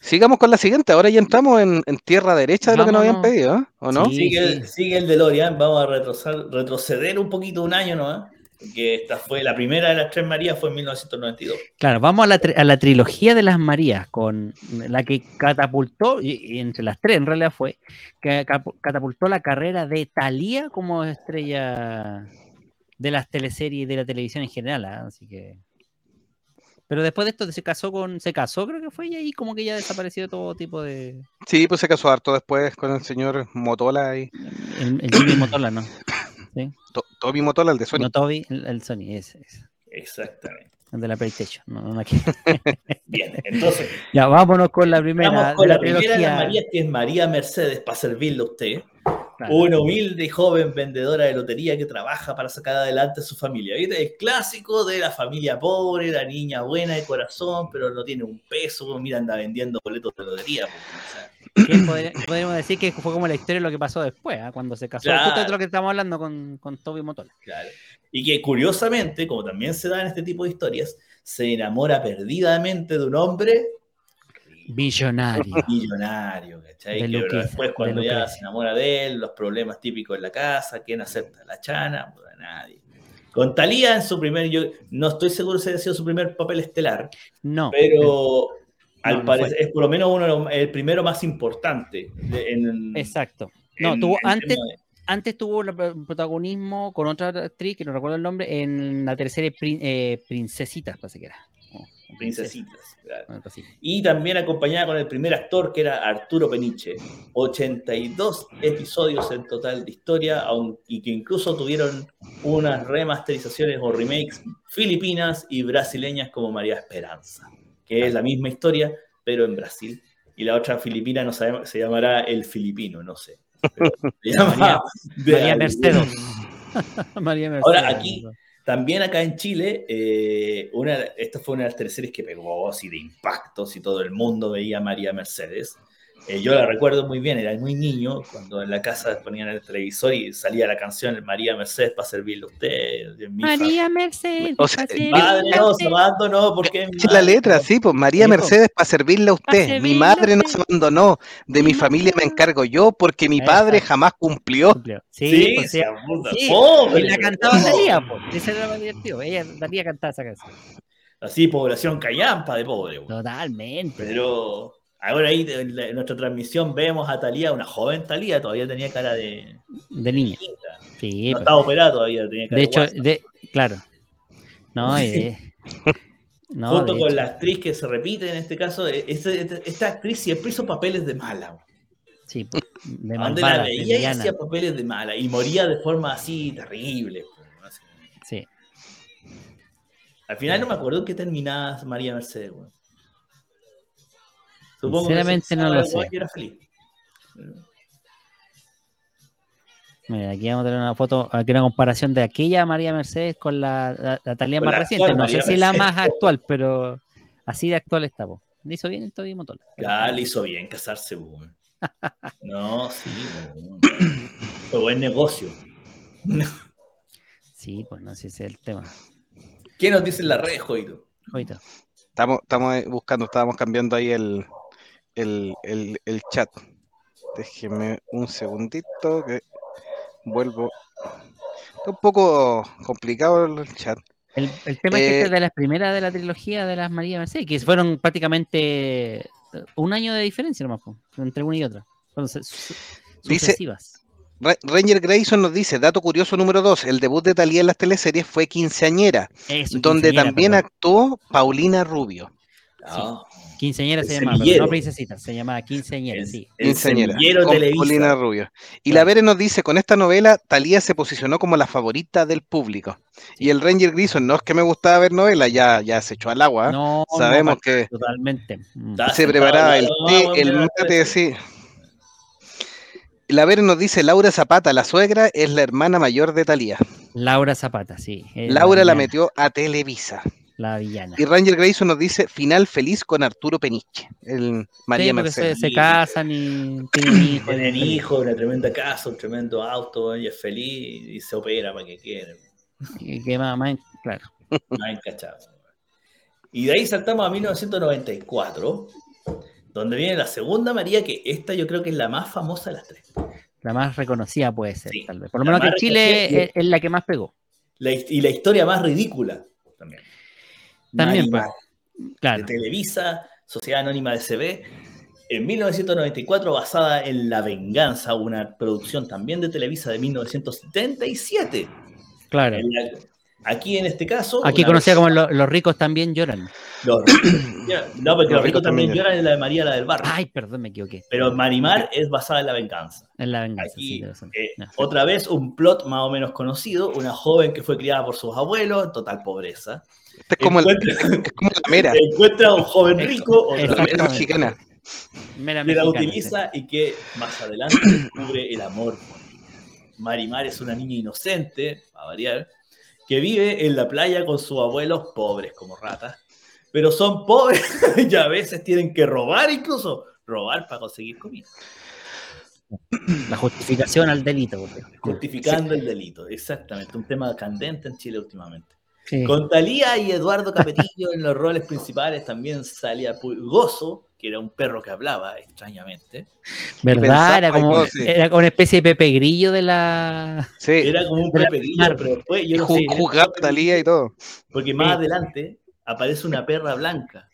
Sigamos con la siguiente. Ahora ya entramos en, en tierra derecha de lo que nos habían pedido, ¿eh? ¿o no? Sí. sigue, el, sigue el DeLorean, vamos a retroceder, retroceder un poquito un año, ¿no? Que esta fue la primera de las tres Marías, fue en 1992. Claro, vamos a la, a la trilogía de las Marías, con la que catapultó, y, y entre las tres en realidad fue, que catapultó la carrera de Thalía como estrella de las teleseries y de la televisión en general. ¿ah? Así que. Pero después de esto se casó con. Se casó, creo que fue, y ahí como que ya desapareció todo tipo de. Sí, pues se casó harto después con el señor Motola y El, el Jimmy Motola, ¿no? (coughs) To- Toby Motola, el de Sony. No Toby, el, el Sony, ese, ese, Exactamente. El de la PlayStation. No, no, aquí. (laughs) Bien, entonces, (laughs) ya, vámonos con la primera. vamos con la, la, primera de Marías, que es María Mercedes, para servirle a usted. Claro. Una humilde y joven vendedora de lotería que trabaja para sacar adelante a su familia. ¿Viste? Es clásico de la familia pobre, la niña buena de corazón, pero no tiene un peso. Mira, anda vendiendo boletos de lotería. pues, podríamos decir que fue como la historia de lo que pasó después, ¿ah? cuando se casó. Claro. Justo de lo que estamos hablando con, con Toby Motola. Claro. Y que curiosamente, como también se da en este tipo de historias, se enamora perdidamente de un hombre Billonario. millonario, ¿cachai? De Que Lucrecia, después de cuando ya se enamora de él, los problemas típicos en la casa, ¿quién acepta? ¿La chana? Pues, nadie. Con Talía en su primer, yo no estoy seguro si ha sido su primer papel estelar, No. pero al no parecer fue. es por lo menos uno el primero más importante. de- en, Exacto. No, en- tuvo en antes, de- antes tuvo el pro- protagonismo con otra actriz, que no recuerdo el nombre, en la tercera Princesitas, parece que era. Princesitas. claro. Y también acompañada con el primer actor que era Arturo Peniche. 82 episodios en total de historia y que incluso tuvieron unas remasterizaciones o remakes filipinas y brasileñas como María Esperanza, que es la misma historia, pero en Brasil. Y la otra filipina no sabe- se llamará El Filipino, no sé. (laughs) De Mercedes. (laughs) María Mercedes. Ahora, aquí- También acá en Chile, eh, una, esta fue una de las teleseries que pegó así de impactos y todo el mundo veía a María Mercedes. Eh, yo la recuerdo muy bien, era muy niño, cuando en la casa ponían el televisor y salía la canción María Mercedes para servirle a usted. María Mercedes. O sea, Madre, no, se abandonó porque... La letra, sí, pues María Sí. Mercedes para servirle a usted. Mi servirle madre no se abandonó, de mi familia me encargo yo porque mi Exacto. padre jamás cumplió. Cumplió. Sí, Sí, pues, Sí, pobre. y la cantaba Talía, pues. Ese era lo más divertido. Ella Talía cantaba esa canción. Así, población callampa de pobre. güey. Totalmente. Pero ahora ahí en, nuestra transmisión vemos a Talía, una joven Talía, todavía tenía cara de... De niña. Sí, no pues. estaba operado todavía, tenía cara de hecho, guasa. de, claro. No, de- (laughs) no, Junto de con hecho. la actriz que se repite en este caso, e- este- este- esta actriz siempre hizo papeles de mala. Sí, pues, de Donde la de veía y hacía papeles de mala y moría de forma así terrible. pues. Sí. Al final no me acuerdo qué terminaba María Mercedes. güey. Supongo Sinceramente que no lo sé. era feliz. Mira, aquí vamos a tener una foto, aquí una comparación de aquella María Mercedes con la, la, la Talía Con más la reciente. No sé si la más actual, pero así de actual está. po. Le hizo bien el Toby Motola. Ya le hizo bien casarse, weón. No, sí, weón. Fue buen negocio. (laughs) Sí, pues no sé si ese es el tema. ¿Qué nos dice la red, Joito? Ahorita. Estamos, estamos ahí buscando, estábamos cambiando ahí el, el, el, el chat. Déjeme un segundito que vuelvo. Está un poco complicado el chat. El, el tema es que Eh, esta es de las primeras de la trilogía de las María Mercedes, que fueron prácticamente eh, un año de diferencia nomás, entre una y otra. Su- Dice- sucesivas. Ra- Ranger Grayson nos dice, dato curioso número 2, el debut de Talía en las teleseries fue Quinceañera, Eso, donde quinceañera, también perdón. actuó Paulina Rubio. Ah, Quinceañera se El llamaba, pero no princesita, se llamaba quinceañera, el, sí. el con Rubio. Y Claro. la Vere nos dice, con esta novela, Talía se posicionó como la favorita del público. Y el Ranger Grayson, no es que me gustaba ver novelas, ya, ya se echó al agua. ¿eh? No, Sabemos no, que totalmente. Mm. Se preparaba el té, el mate, sí. La Vere nos dice, Laura Zapata, la suegra, es la hermana mayor de Talía. Laura Zapata, sí. Laura la metió a Televisa. La villana. Y Ranger Grayson nos dice, final feliz con Arturo Peniche, el María Sí, porque se, Mercedes. se casan y tienen hijos. Tienen hijos, una tremenda casa, un tremendo auto, ella es feliz y se opera para que quiera. Y que más, claro. Más encachado. Y de ahí saltamos a 1994, donde viene la segunda María, que esta yo creo que es la más famosa de las tres. La más reconocida puede ser, Sí, tal vez. Por lo menos que en Chile es, es la que más pegó. La y la historia más ridícula también. También, pues, Claro. de Televisa, Sociedad Anónima de CB, en 1994, basada en La Venganza, una producción también de Televisa de 1977. Claro. En la- aquí en este caso. Aquí una conocida como lo- Los ricos también lloran. Los (coughs) no, porque los ricos también lloran en la de María, la del barrio. Ay, perdón, me equivoqué. Pero Marimar es basada en La Venganza. En la venganza, Aquí, eh, otra vez, un plot más o menos conocido: una joven que fue criada por sus abuelos, en total pobreza. Esta es como, el- encuentra, es como la (laughs) mera, encuentra a un joven rico, vez, la mexicana. Mera que la mexicana, utiliza y que más adelante descubre el amor. Marimar es una niña inocente, a variar, que vive en la playa con sus abuelos pobres como ratas, pero son pobres (laughs) y a veces tienen que robar incluso, robar para conseguir comida. La justificación al delito. justificando el delito. Exactamente, un tema candente en Chile últimamente. Sí. Con Talía y Eduardo Capetillo en los roles principales también salía Pulgoso, que era un perro que hablaba extrañamente. ¿Verdad? pensaba Era como, igual, sí. era como una especie de Pepe Grillo de la. Sí, Era como un De Pepe Grillo, Mar- pero después yo y no sé, jugaba Talía y todo. Porque más Sí. adelante aparece una perra blanca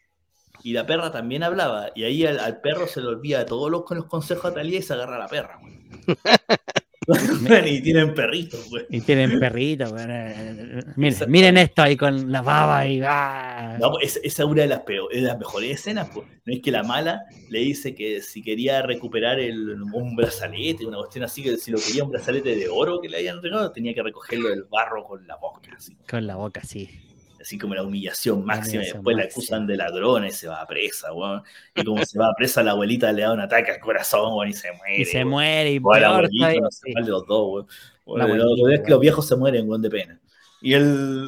y la perra también hablaba. Y ahí al, al perro se le olvida todos los consejos a Talía y se agarra a la perra. (laughs) (laughs) güey. y tienen perritos, güey. Y tienen perritos. eh, (laughs) Miren, esto ahí con la baba y. ¡ah! No, pues, esa, esa es una de las, peores, de las mejores escenas. Pues. No es que la mala le dice que si quería recuperar el, un brazalete, una cuestión así, que si lo quería un brazalete de oro que le habían regalado, tenía que recogerlo del barro con la boca. Así, Con la boca, sí. Así como la humillación máxima. y humillación después la acusan de ladrona y se va a presa, weón. Y como se va a presa, la abuelita le da un ataque al corazón, weón, y se muere. Y se weón. muere y peor abuelito, todavía, no sé sí. de los dos, weón. La lo- abuelita, ves que los viejos se mueren, weón, de pena. Y él.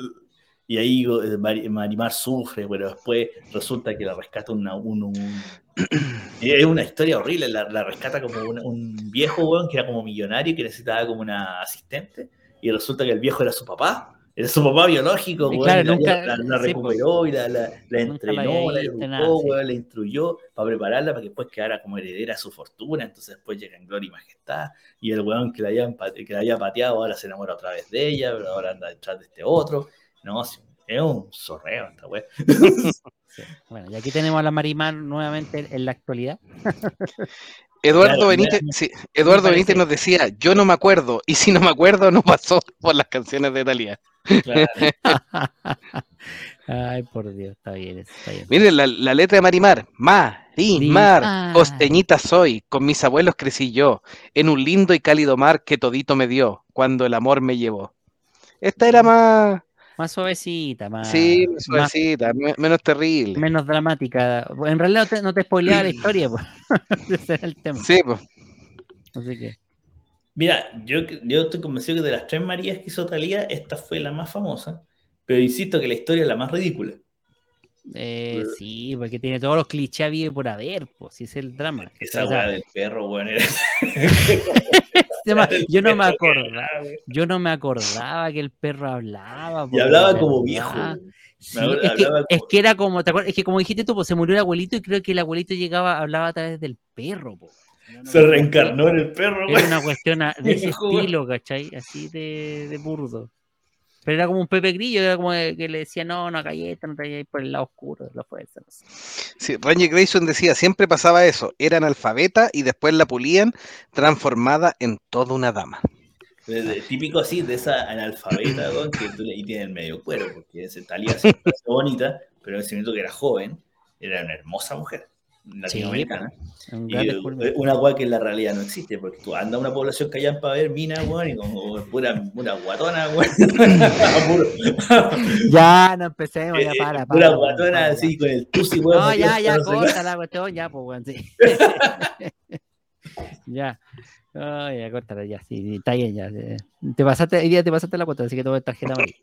Y ahí eh, Mari- Marimar sufre, pero después resulta que la rescata una, un, un- (clears throat) Es una historia horrible, la, la rescata como un, un viejo, weón, que era como millonario, que necesitaba como una asistente, y resulta que el viejo era su papá, era su papá biológico, Y weón, claro, y la, nunca- la- la sí, recuperó y la, la, entrenó, la educó, nada, sí. weón, la instruyó para prepararla para que después quedara como heredera de su fortuna, entonces después llega en gloria y majestad, y el weón que la, había, que la había pateado ahora se enamora otra vez de ella, pero ahora anda detrás de este otro, no, sí, es un zorreo esta weón. (laughs) Sí. Bueno, y aquí tenemos a la Marimar nuevamente en la actualidad. (laughs) Eduardo Claro, Benítez, sí, Eduardo. Benítez nos decía, yo no me acuerdo, y si no me acuerdo, no pasó por las canciones de Talía. Claro. (laughs) (laughs) Ay, por Dios, está bien, está bien. Miren la, la letra de Marimar. Marimar, Marimar. costeñita soy, con mis abuelos crecí yo, en un lindo y cálido mar que todito me dio, cuando el amor me llevó. Esta era más, Más suavecita, más, sí, más suavecita, me- menos terrible. menos dramática. En realidad no te, no te spoileaba la (clears throat) historia, pues. (laughs) Ese era el tema. Sí, pues. Así que. Mira, yo, yo estoy convencido que de las tres Marías que hizo Talía, esta fue la más famosa, pero insisto que la historia es la más ridícula. Eh, sí, porque tiene todos los clichés habido por haber, pues, si es el drama. Esa O sea, weá del perro, weón, era... (laughs) tema- yo no me acordaba, yo no me acordaba que el perro hablaba. Y hablaba como viejo. Sí, es, que, es que era como, ¿te acuerdas? Es que como dijiste tú, pues se murió el abuelito y creo que el abuelito llegaba, hablaba a través del perro, pues. Se reencarnó en el perro, Era weón. una cuestión a- de (laughs) ese estilo, ¿cachai? Así de, de burdo. Pero era como un Pepe Grillo, era como que le decía, no, no esto, no te por el lado oscuro de la fuerza. no sé. Sí, Ranger Grayson decía, siempre pasaba eso, era analfabeta y después la pulían transformada en toda una dama. Típico así, de esa analfabeta, (laughs) que tú le y tiene el medio cuero, porque ese Talía siempre fue bonita, pero en ese momento que era joven, era una hermosa mujer latinoamericana. Un Y gran eh, una weá que en la realidad no existe, porque tú andas a una población que hayan para ver minas, weón, y como pura, pura guatona, weón. (laughs) Ya, no empecemos, ya eh, para, para. Pura para, guatona para, así con el tusi, weón. No, ya, ya, no corta la cuestión, ya, pues, weón, sí. (laughs) ya. Oh, ya, córtala, ya, sí, sí, está bien, ya. sí. Te pasaste, hoy día te pasaste la cuota, así que te voy a tarjeta (laughs) amarilla.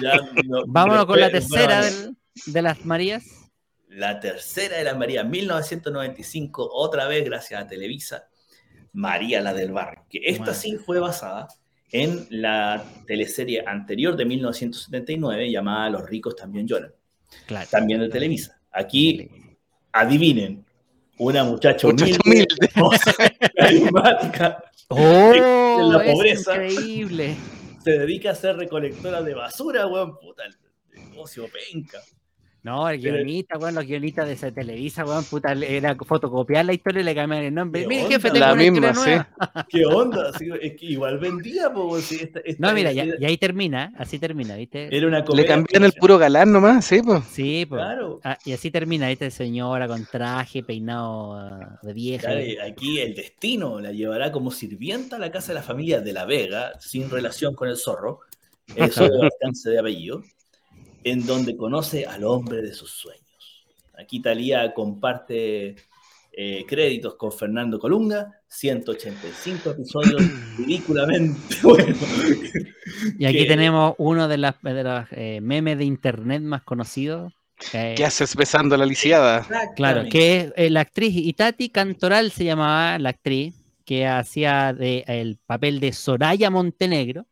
Ya, no, Vámonos con la tercera del- de las Marías. La tercera de la María, 1995, otra vez gracias a Televisa, María la del Barrio, que esta sí fue basada en la teleserie anterior de 1979 llamada Los ricos también lloran, Claro. también de Televisa. Aquí, adivinen, una muchacha humilde, humilde. hermosa, (laughs) carismática, ¡Oh! en la es pobreza. increíble. se dedica a ser recolectora de basura, weón, puta, el negocio penca. No, el guionista, weón, los guionistas de esa Televisa, weón, puta, era fotocopiar la historia y le cambiaban el nombre. ¿Qué Mire, onda? jefe, tengo La una misma, sí. nueva. ¿Qué onda? Sí, es que igual vendía, po, sí, esta- esta- No, mira, ya, y ahí termina, así termina, ¿viste? era una Le comedia cambian el ficción. puro galán nomás, sí, pues. Sí, pues. Claro. Ah, y así termina, ¿viste? Señora con traje, peinado ah, de vieja. Claro, aquí el destino la llevará como sirvienta a la casa de la familia de La Vega, sin relación con el zorro, (laughs) eso de alcance de apellido, en donde conoce al hombre de sus sueños. Aquí Talía comparte eh, créditos con Fernando Colunga, 185 episodios (clears throat) ridículamente buenos. Y aquí que- tenemos uno de las de eh, memes de internet más conocidos. eh, ¿Qué haces besando la lisiada? Claro, que es eh, la actriz Itati Cantoral se llamaba la actriz que hacía de, el papel de Soraya Montenegro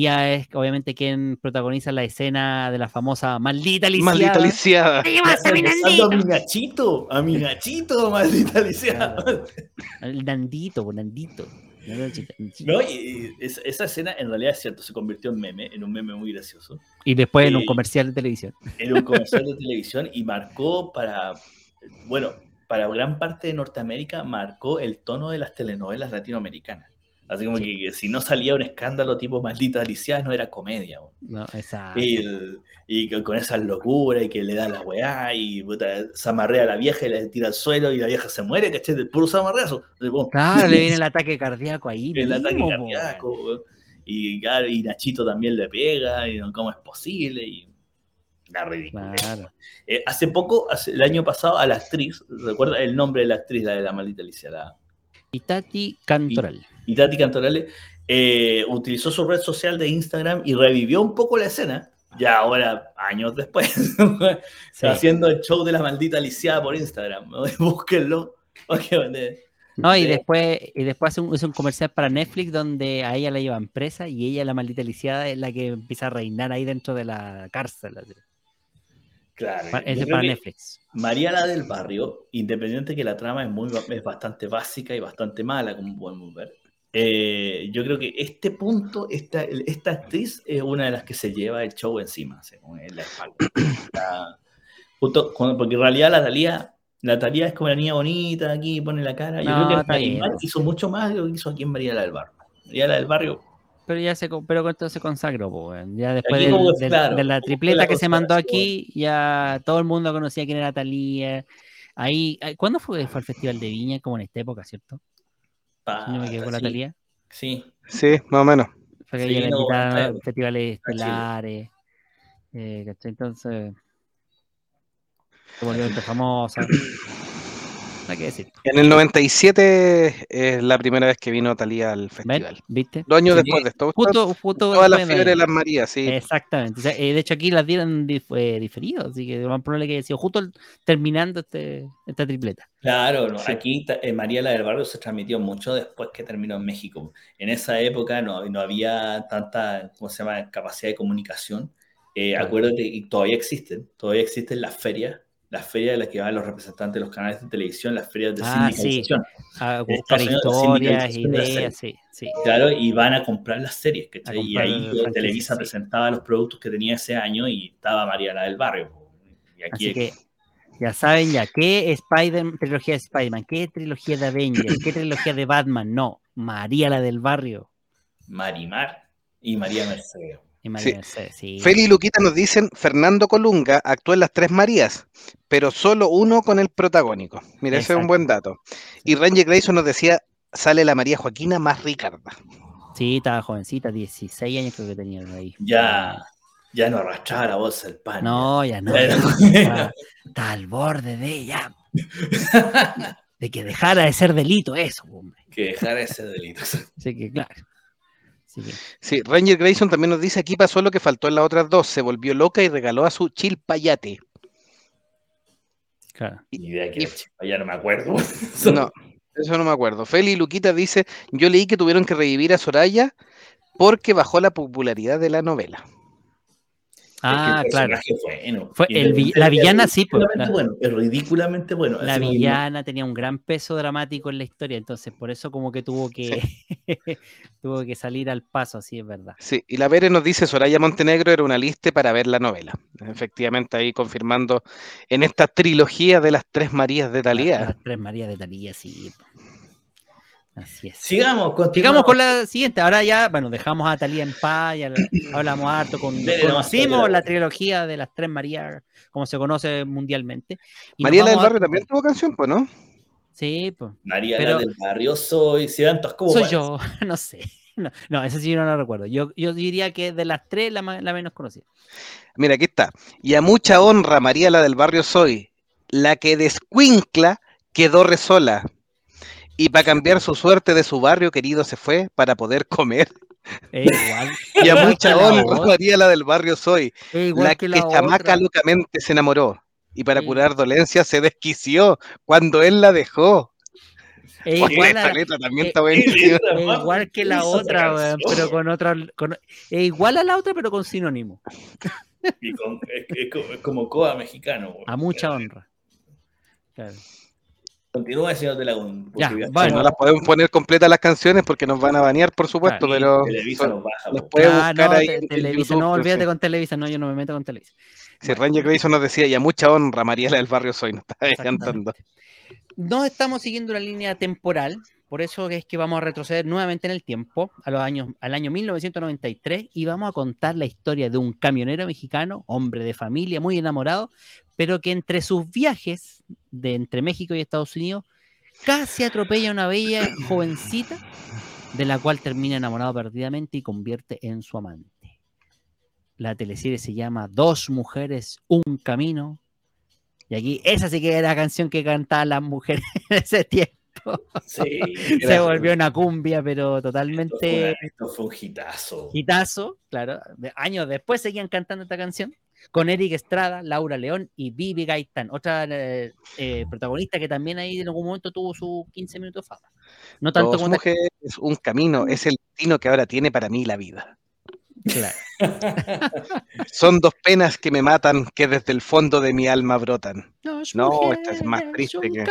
ella es obviamente quien protagoniza la escena de la famosa maldita lisiada. Maldita lisiada. ¿Qué pasa, mi Besando a Nandito? mi Nachito, a mi Nachito, maldita Alicia. El Nandito, Nandito. No, y, esa, esa escena en realidad es cierto, se convirtió en meme, en un meme muy gracioso, Y después en un comercial de televisión. en un comercial de televisión y marcó para, bueno, para gran parte de Norteamérica, marcó el tono de las telenovelas latinoamericanas. Así como que, que si no salía un escándalo tipo maldita Alicia, no era comedia. No, exacto. Y, el- y con- esas locuras y que le da la weá y puta, se amarrea a la vieja y la tira al suelo y la vieja se muere, ¿cachai? Del puro zamarreazo. Claro, le viene el (laughs) ataque cardíaco ahí. el ataque mismo, cardíaco. Y, claro, y Nachito también le pega, y no, cómo es posible. Y la ridícula. Claro. Eh, hace poco, hace- el año pasado, a la actriz, recuerda el nombre de la actriz, la de la maldita Alicia, la Itati Cantoral. Itati Cantorale, eh, utilizó su red social de Instagram y revivió un poco la escena, ya ahora, años después, (laughs) Sí. haciendo el show de la maldita Alicia por Instagram. ¿no? (laughs) Búsquenlo. No, y después, y después hace un, comercial para Netflix donde a ella la llevan presa y ella, la maldita lisiada, es la que empieza a reinar ahí dentro de la cárcel. claro, Pa- yo Ese es para Netflix. Mariana del Barrio, independiente que la trama es, muy, es bastante básica y bastante mala, como podemos ver, eh, yo creo que este punto, esta, esta actriz es una de las que se lleva el show encima, en la espalda. (clears throat) Justo cuando- porque en realidad la Talía, la Talía es como la niña bonita, aquí pone la cara. Yo No, creo que. Marimar hizo mucho más de lo que hizo aquí en Mariana del Barrio. Mariana del Barrio, Pero ya se, pero se consagró, ya después del- del- claro, de la fue tripleta la que se mandó aquí, ya todo el mundo conocía quién era Talía. Ahí, ahí- ¿cuándo fue, fue el Festival de Viña? Como en esta época, ¿cierto? Si no me equivoco, la sí, Talía. Sí, Sí, más o menos. Fue que Sí, la no, claro. festivales estelares. Eh, ¿cachai? Entonces. Se volvió famosa. (clears throat) Nada que decir. En el 97 es la primera vez que vino Talía al ¿Ven? festival. ¿Viste? Dos años Sí. después de esto. Justo, justo Toda la fiebre de las Marías, sí. Exactamente. O sea, eh, de hecho, aquí las dieron dif- eh, diferido, así que lo más probable que haya sido justo el- terminando este, esta tripleta. Claro, no, Sí. aquí eh, María la del Barrio se transmitió mucho después que terminó en México. En esa época no, no había tanta, ¿cómo se llama?, capacidad de comunicación. Eh, Claro. Acuérdate, y todavía existen, todavía existen las ferias, las ferias de las que van los representantes de los canales de televisión, las ferias de Ah, sí. sindicalización. A En buscar Unidos, la historias, la ideas, sí, sí. Claro, y van a comprar las series, A ¿cachai? Y ahí Televisa sí. presentaba los productos que tenía ese año y estaba María la del Barrio. Y aquí Así que ya saben ya, ¿qué Spider trilogía de Spider-Man? ¿Qué trilogía de Avengers? ¿Qué trilogía de Batman? No, María la del barrio. Marimar y María Mercedes. Y María Sí. Mercedes, sí. Feli y Luquita nos dicen, Fernando Colunga actuó en las tres Marías, pero solo uno con el protagónico. Mira, ese es un buen dato. Y Ranger Grayson nos decía, sale la María Joaquina más Ricarda. Sí, estaba jovencita, 16 años creo que tenía ahí. Ya, ya no arrastraba la bolsa del pan. No, ya no. Ya. Está, al borde de ella. (laughs) De que dejara de ser delito eso, hombre. que dejara ese delito. Así que, claro. Así que, Sí, Ranger Grayson también nos dice, aquí pasó lo que faltó en las otras dos, se volvió loca y regaló a su chilpayate. claro. Ni idea que Y- ya no me acuerdo. (laughs) No, eso no me acuerdo. Feli y Luquita dice, yo leí que tuvieron que revivir a Soraya porque bajó la popularidad de la novela. Ah, claro. fue bueno. Fue el vi- la villana, sí, pues, ridículamente la- bueno, es ridículamente bueno. La villana tenía un gran peso dramático en la historia, entonces por eso como que tuvo que (laughs) tuvo que salir al paso, así es verdad. Sí, y la Pérez nos dice, Soraya Montenegro era una lista para ver la novela. Efectivamente, ahí confirmando en esta trilogía de las tres Marías de Las, Talía. las tres Marías de Talía, sí. Así es. Sigamos. Sigamos con la siguiente. Ahora ya, bueno, dejamos a Talía en paz, ya la- (clears throat) hablamos harto, con, conocimos la trilogía de las tres Marías, como se conoce mundialmente. Y María la del a- Barrio también tuvo canción, pues, ¿no? Sí, pues. María Pero- la del barrio soy. Si dan como Soy yo, (laughs) no sé. No, no, ese sí yo no lo recuerdo. Yo, yo diría que de las tres la, la menos conocida. Mira, aquí está. Y a mucha honra, María la del Barrio soy, la que descuincla quedó resola. Y para cambiar su suerte de su barrio querido se fue para poder comer. Es igual. (laughs) Y a mucha honra. María la del Barrio soy, igual la que que, la chamaca otra. locamente se enamoró. Y para curar dolencias se desquició cuando él la dejó. Es Oye, igual, esta a- letra también eh, está más igual que la otra, canción. pero con otra. con- es igual a la otra, pero con sinónimo. Y con- es, es como- es como coa mexicano. güey. A mucha honra. Claro. Continúa, señor de Lagún. Ya, ya bueno. No las podemos poner completas las canciones porque nos van a banear, por supuesto, Claro, pero Televisa son- nos baja. puede Ah, buscar no, ahí te- en Televisa, YouTube, no, olvídate sí. con Televisa, no, yo no me meto con Televisa. Sí, Ranger Grayson nos decía, y a mucha honra, María la del Barrio soy, nos estaba cantando. No estamos siguiendo una línea temporal, por eso es que vamos a retroceder nuevamente en el tiempo, a los años, al año 1993, y vamos a contar la historia de un camionero mexicano, hombre de familia, muy enamorado, pero que entre sus viajes de entre México y Estados Unidos casi atropella a una bella jovencita, de la cual termina enamorado perdidamente y convierte en su amante. La teleserie se llama Dos mujeres, un camino. Y aquí, esa sí que era la canción que cantaban las mujeres (laughs) en ese tiempo. Sí, (laughs) Se volvió una cumbia, pero Esto fue, totalmente esto fue un hitazo. hitazo. Claro, años después seguían cantando esta canción. Con Eric Estrada, Laura León y Vivi Gaitán, otra eh, eh, protagonista que también ahí en algún momento tuvo sus 15 minutos de fama. No tanto Dos como mujeres, un camino, es el destino que ahora tiene para mí la vida. Claro. (laughs) Son dos penas que me matan, que desde el fondo de mi alma brotan. Dos No, esta es más mujeres, triste que-.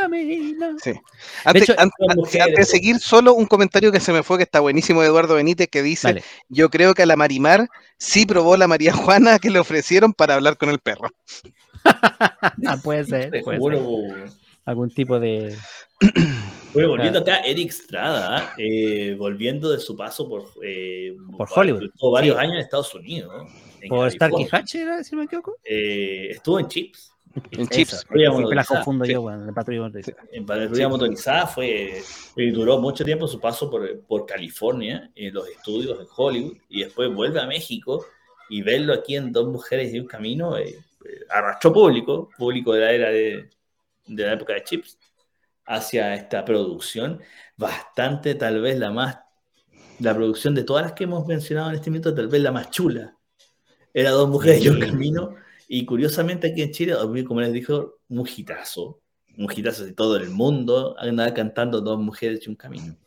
Sí. Antes, hecho, mujeres, de seguir, solo un comentario que se me fue, que está buenísimo de Eduardo Benítez, que dice, Vale. yo creo que a la Marimar sí probó la María Juana que le ofrecieron para hablar con el perro. (laughs) Ah, puede ser, puede. Algún tipo de. (clears throat) Bueno, volviendo acá, Eric Estrada, eh, volviendo de su paso por, eh, Por varios- Hollywood. Estuvo varios Sí. años en Estados Unidos. en Por Starkey California. Hatch, ¿era, si me equivoco. Eh, estuvo en Chips. En Esa, Chips. Siempre las confundo sí. yo, bueno, de patrulla motorizada. En patrulla motorizada fue, eh, duró mucho tiempo su paso por, por California, en los estudios en Hollywood, y después vuelve a México y verlo aquí en Dos Mujeres y un Camino, eh, eh, arrastró público, público de la era de, de la época de Chips. Hacia esta producción, bastante tal vez la más, la producción de todas las que hemos mencionado en este momento, tal vez la más chula. Era Dos Mujeres y un Camino, y curiosamente aquí en Chile, como les dijo, un hitazo de todo el mundo, andaba cantando Dos Mujeres y un Camino.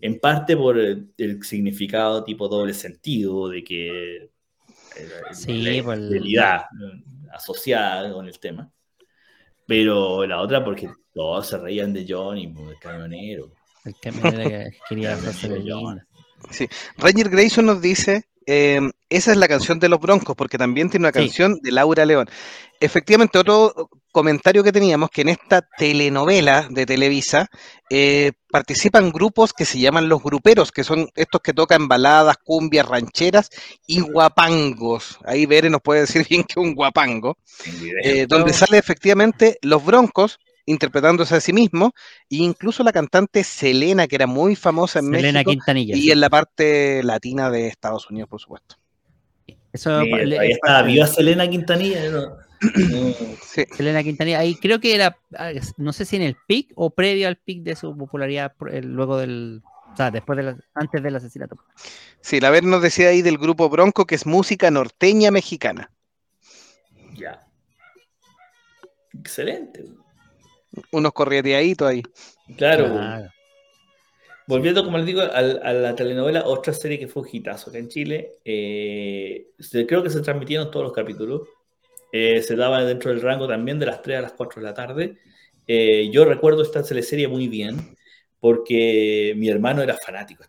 En parte por el, significado tipo doble sentido, de que eh, sí, la fidelidad asociada con el tema. Pero la otra porque todos se reían de Johnny, pues, el camionero. El camionero que quería (laughs) hacerse el John. lindo. Ranger Grayson nos dice, eh, esa es la canción de los Broncos, porque también tiene una Sí. canción de Laura León. Efectivamente, otro comentario que teníamos, que en esta telenovela de Televisa eh, participan grupos que se llaman los gruperos, que son estos que tocan baladas, cumbias, rancheras y guapangos. Ahí Bere nos puede decir (laughs) bien que es un guapango. Eh, donde sale efectivamente los Broncos interpretándose a sí mismos, e incluso la cantante Selena, que era muy famosa en Selena México, Quintanilla. y sí. en la parte latina de Estados Unidos, por supuesto. Eso le- ahí es está, parte- viva Selena Quintanilla. (clears throat) Sí, Selena Quintanilla, ahí creo que era, ah, no sé si en el pic o previo al pic de su popularidad, eh, luego del, o sea, después de la- antes del asesinato. sí, la Ver nos decía ahí del grupo Bronco, que es música norteña mexicana. ya. Excelente. Unos correteaditos ahí. Claro. Claro. Volviendo, como les digo, al- a, la telenovela, otra serie que fue un hitazo acá en Chile. eh, creo que se transmitieron todos los capítulos. eh, se daba dentro del rango también de las 3 a las 4 de la tarde. Eh, yo recuerdo esta teleserie muy bien porque mi hermano era fanático,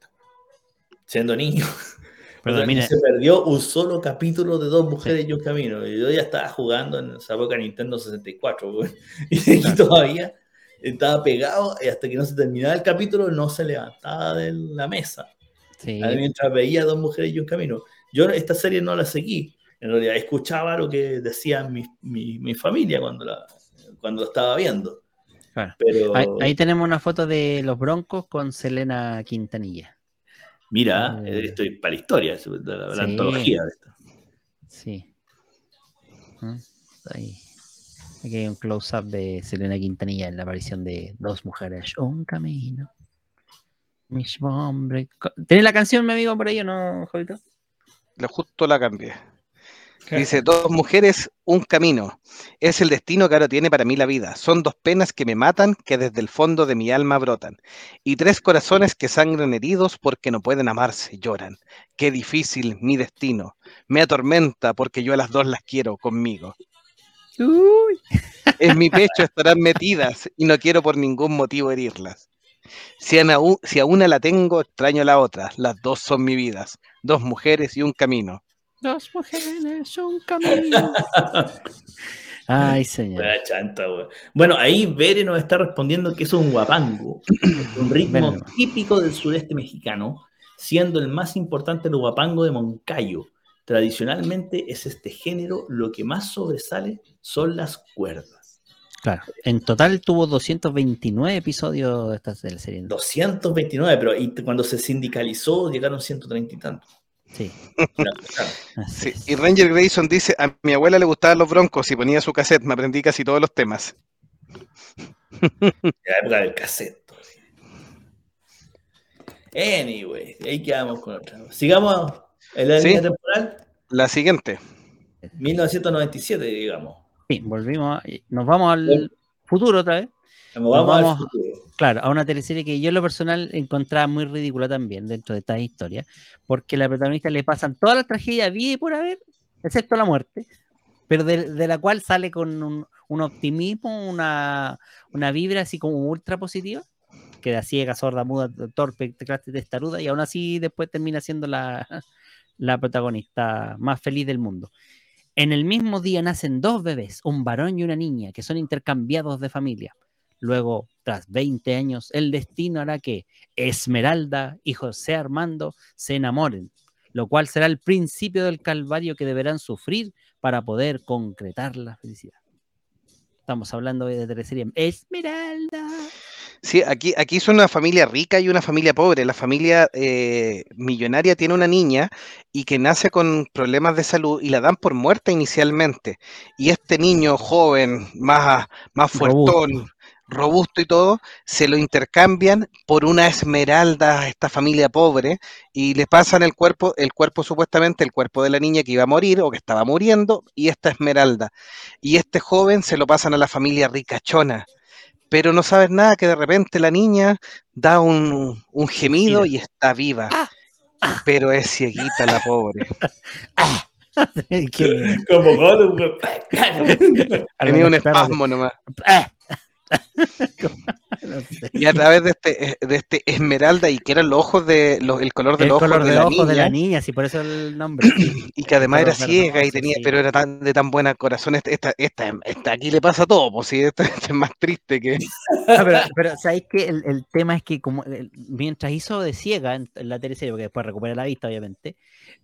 siendo niño. (laughs) Pero mira, se perdió un solo capítulo de Dos Mujeres y un Camino. Y yo ya estaba jugando en esa época Nintendo 64, güey. (laughs) Y todavía estaba pegado y hasta que no se terminaba el capítulo no se levantaba de la mesa. sí, mientras veía Dos Mujeres y un Camino. Yo esta serie no la seguí. En realidad escuchaba lo que decía mi, mi, mi familia cuando la, cuando la estaba viendo. Pero ahí, ahí tenemos una foto de los Broncos con Selena Quintanilla. Mira, Eh. esto es para la historia, es la, la Sí. antología de esto. Sí. ¿Mm? Ahí. Aquí hay un close-up de Selena Quintanilla en la aparición de Dos Mujeres, un camino. Mismo hombre. ¿Tenés la canción, mi amigo, por ahí o no, Jovito? Lo justo la cambié. Dice, dos mujeres, un camino. Es el destino que ahora tiene para mí la vida. Son dos penas que me matan, que desde el fondo de mi alma brotan. Y tres corazones que sangran heridos porque no pueden amarse, lloran. Qué difícil mi destino. Me atormenta porque yo a las dos las quiero conmigo. Uy. En mi (laughs) pecho estarán metidas y no quiero por ningún motivo herirlas. Si, ana- u- si a una la tengo, extraño a la otra. Las dos son mi vida. Dos mujeres y un camino. Dos mujeres, un camino. (laughs) Ay, señor. Buena chanta, güey. Bueno, ahí Bere nos está respondiendo que es un guapango, un ritmo típico del sureste mexicano, siendo el más importante el guapango de Moncayo. Tradicionalmente es este género, lo que más sobresale son las cuerdas. Claro. En total tuvo 229 episodios de esta serie. 229, pero y cuando se sindicalizó llegaron 130 y tantos. Sí. Claro, claro. (laughs) así Sí, y Ranger Grayson dice, a mi abuela le gustaban los broncos y ponía su cassette, me aprendí casi todos los temas. (laughs) La época del cassette. Anyway, ahí quedamos con otra. Sigamos en la Sí. línea temporal. La siguiente, 1997, digamos. Sí, volvimos. a- nos vamos al futuro otra vez. Vamos, vamos futuro. Claro, a una teleserie que yo en lo personal encontraba muy ridícula también dentro de esta historia, porque a la protagonista le pasan todas las tragedias vida y por haber, excepto la muerte, pero de, de la cual sale con un, un optimismo, una, una vibra así como ultra positiva, queda ciega, sorda, muda, torpe, clase testaruda, y aún así después termina siendo la, la protagonista más feliz del mundo. En el mismo día nacen dos bebés, un varón y una niña, que son intercambiados de familia. Luego, tras 20 años, el destino hará que Esmeralda y José Armando se enamoren, lo cual será el principio del calvario que deberán sufrir para poder concretar la felicidad. Estamos hablando de teleserie Esmeralda. sí, aquí, aquí son una familia rica y una familia pobre. La familia eh, millonaria tiene una niña y que nace con problemas de salud y la dan por muerta inicialmente. Y este niño joven, más, más fuertón, robusto y todo, se lo intercambian por una esmeralda a esta familia pobre y le pasan el cuerpo, el cuerpo supuestamente, el cuerpo de la niña que iba a morir o que estaba muriendo y esta esmeralda. Y este joven se lo pasan a la familia ricachona. Pero no sabes nada que de repente la niña da un, un gemido y está viva. Pero es cieguita la pobre. (laughs) Como. Tenía un espasmo nomás. (laughs) de- no sé. Y a través de este, de este esmeralda y que eran los ojos de los- el color de El los ojos color de de la ojos de niña, la niña, sí, por eso el nombre. (clears throat) y que además era ciega y tenía, sí. pero era tan de tan buena corazón. Esta, esta, esta, esta aquí le pasa todo, pues sí, esta, esta es más triste que. (laughs) Ah, pero, pero ¿sabéis que el, el tema es que como el- mientras hizo de ciega en, en la teleserie, porque después recupera la vista, obviamente,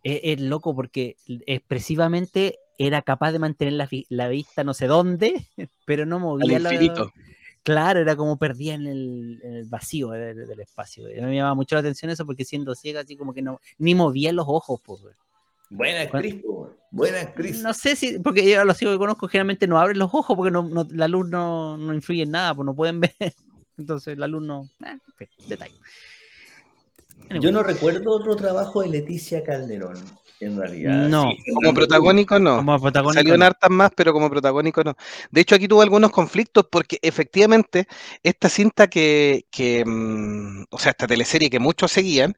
es, es loco porque expresivamente era capaz de mantener la, la vista no sé dónde, (laughs) pero no movía la-. Claro, era como perdía en el, en el vacío del, del espacio. Y a mí me llama mucho la atención eso porque siendo ciega, así como que no, ni movía los ojos. Pues. Buena actriz, po, güey. buena actriz. no sé si, porque yo a los ciegos que conozco generalmente no abren los ojos porque no, no- la luz no, no influye en nada, pues no pueden (laughs) ver. Entonces la luz no. eh, detalle. Yo no recuerdo otro trabajo de Leticia Calderón, en realidad. No. Sí, Como protagónico no. Como protagónico. Salió en hartas más, pero como protagónico no. De hecho, aquí tuvo algunos conflictos porque efectivamente esta cinta que, que, mm, o sea, esta teleserie que muchos seguían,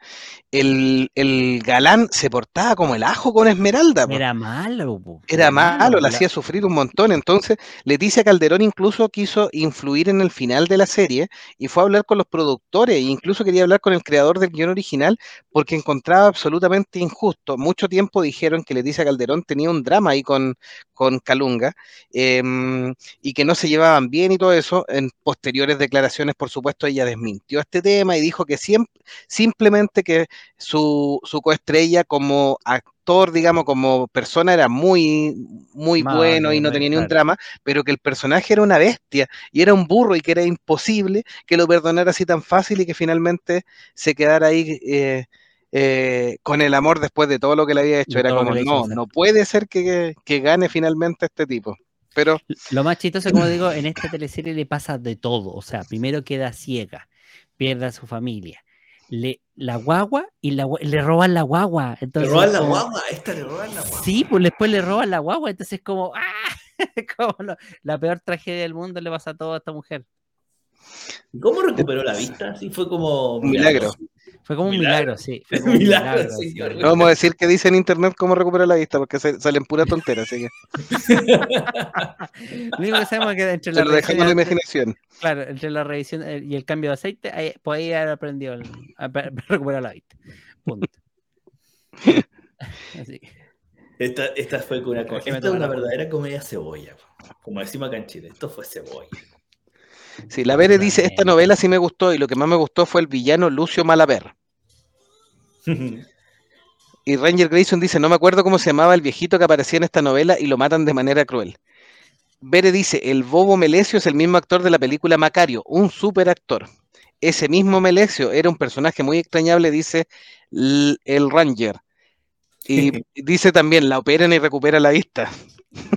el, el galán se portaba como el ajo con Esmeralda. po. Era malo. po, Era malo, la hacía sufrir un montón. Entonces, Leticia Calderón incluso quiso influir en el final de la serie y fue a hablar con los productores e incluso quería hablar con el creador del guion original porque encontraba absolutamente injusto. Mucho tiempo dijeron que Leticia Calderón tenía un drama ahí con, con Calunga em, y que no se llevaban bien y todo eso. En posteriores declaraciones, por supuesto, ella desmintió este tema y dijo que siempre, simplemente que su, su coestrella como actor, digamos, como persona era muy, muy bueno y no tenía ni un drama, pero que el personaje era una bestia y era un burro y que era imposible que lo perdonara así tan fácil y que finalmente se quedara ahí eh, eh, con el amor después de todo lo que le había hecho. Era como, le no, no puede ser que, que gane finalmente este tipo. Pero Lo más chistoso, como digo, en esta teleserie le pasa de todo. O sea, primero queda ciega, pierde a su familia. Le, la guagua y la, le roban la guagua. Le Entonces, roban la guagua, esta le roban la guagua. Sí, pues después le roban la guagua, entonces como, (laughs) ¡ah! como lo- la peor tragedia del mundo le pasa a toda esta mujer. ¿Cómo recuperó la vista? Sí, fue como milagro. Fue como un Milagro. milagro, sí. Fue (laughs) como un Milagro, milagro, señor. sí. no vamos a decir que dice en internet cómo recuperar la vista, porque se- salen pura tontera, así que Lo único que sabemos es que entre la, lo dejamos a la revisión, imaginación. claro, entre la revisión eh, y el cambio de aceite, ahí, pues ahí haber aprendido el- a pe- (laughs) recuperar la vista. Punto. (laughs) Así que, Esta, esta fue una, esta es una verdadera comedia cebolla. Como decimos acá en Chile, esto fue cebolla. Sí, la Vere dice, esta novela sí me gustó y lo que más me gustó fue el villano Lucio Malaver. (laughs) Y Ranger Grayson dice, no me acuerdo cómo se llamaba el viejito que aparecía en esta novela y lo matan de manera cruel. Bere dice, el bobo Melesio es el mismo actor de la película Macario, un super actor. Ese mismo Melesio era un personaje muy extrañable, dice el Ranger. Y (laughs) dice también, la operan y recupera la vista.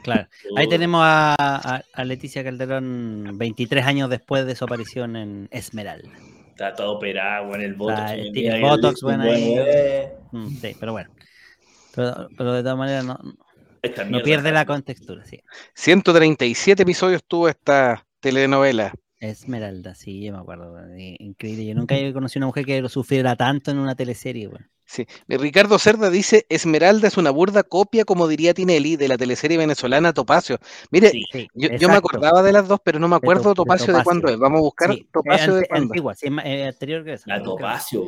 Claro. Ahí tenemos a, a- a Leticia Calderón 23 años después de su aparición en Esmeralda. Está todo operado en el Botox. Está el bueno, ahí. Mm, sí, pero bueno. Pero, pero de todas maneras no, pierde la contextura, sí. 137 episodios tuvo esta telenovela. Esmeralda, sí, yo me acuerdo. bueno, Increíble. Yo nunca he conocido a una mujer que lo sufriera tanto en una teleserie. bueno. Sí. Ricardo Cerda dice, Esmeralda es una burda copia, como diría Tinelli, de la teleserie venezolana Topacio. Mire, Sí. Sí, yo, yo me acordaba de las dos, pero no me acuerdo To- Topacio de, cuándo es. Vamos a buscar Sí, Topacio de cuándo. antigua, eh, anterior que esa. La Topacio.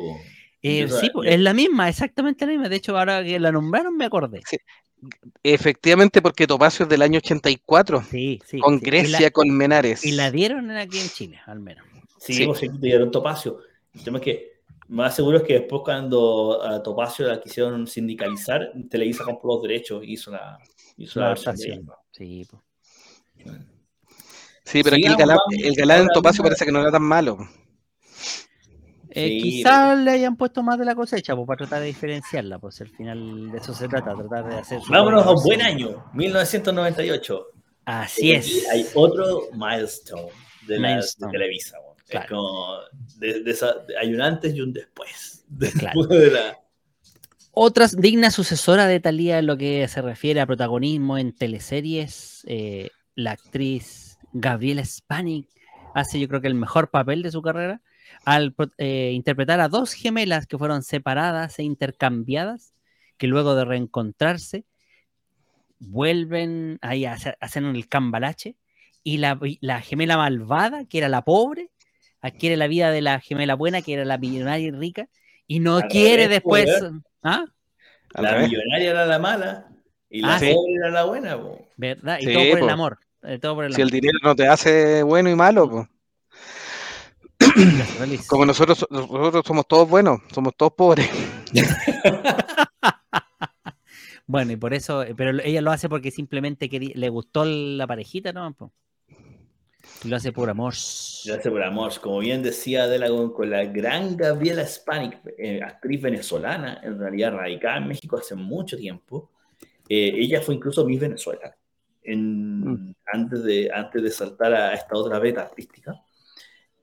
Eh, Yo sí, es la misma, exactamente la misma. De hecho, ahora que la nombraron me acordé. Efectivamente, porque Topacio es del año 84, Sí, sí. con sí. Y la- Grecia, con Menares. Y la dieron aquí en Chile, al menos. Sí, Sí. pues sí, dieron Topacio. El tema es que más seguro es que después cuando a Topacio la quisieron sindicalizar, Televisa compró los derechos y hizo la, hizo la de adaptación. Sí, pues. Sí, pero aquí el galán, el galán en Ahora Topacio parece que no era tan malo. Eh, Sí, quizás le hayan puesto más de la cosecha pues, para tratar de diferenciarla, pues al final de eso se trata, tratar de hacer. Vámonos a un buen año, 1998. Así es. Hay otro milestone. de, la, de Milestone. Televisa. Weón. Claro. Es como, de- de esa- hay un antes y un después. (laughs) Claro. Después de la... Otra digna sucesora de Thalía en lo que se refiere a protagonismo en teleseries, eh, la actriz Gabriela Spanik hace yo creo que el mejor papel de su carrera al eh, interpretar a dos gemelas que fueron separadas e intercambiadas, que luego de reencontrarse vuelven ahí a hacer, hacen el cambalache y la, la gemela malvada, que era la pobre, adquiere la vida de la gemela buena, que era la millonaria y rica, y no Al quiere revés, después... pues, ¿Ah? Al La revés. millonaria era la mala y la Ah, sí. pobre era la buena. po. ¿Verdad? Y Sí, todo por po. el amor. eh, todo por el Si el dinero no te hace bueno y malo, pues. Como nosotros, nosotros somos todos buenos, somos todos pobres. (laughs) Bueno, y por eso, eh, pero ella lo hace porque simplemente quería- le gustó la parejita, ¿no? Lo hace por amor. Gracias por amor. Como bien decía Adela con, con la gran Gabriela Spanik, eh, actriz venezolana, en realidad radicada en México hace mucho tiempo. Eh, ella fue incluso Miss Venezuela en- Mm. antes, de, antes de saltar a esta otra beta artística.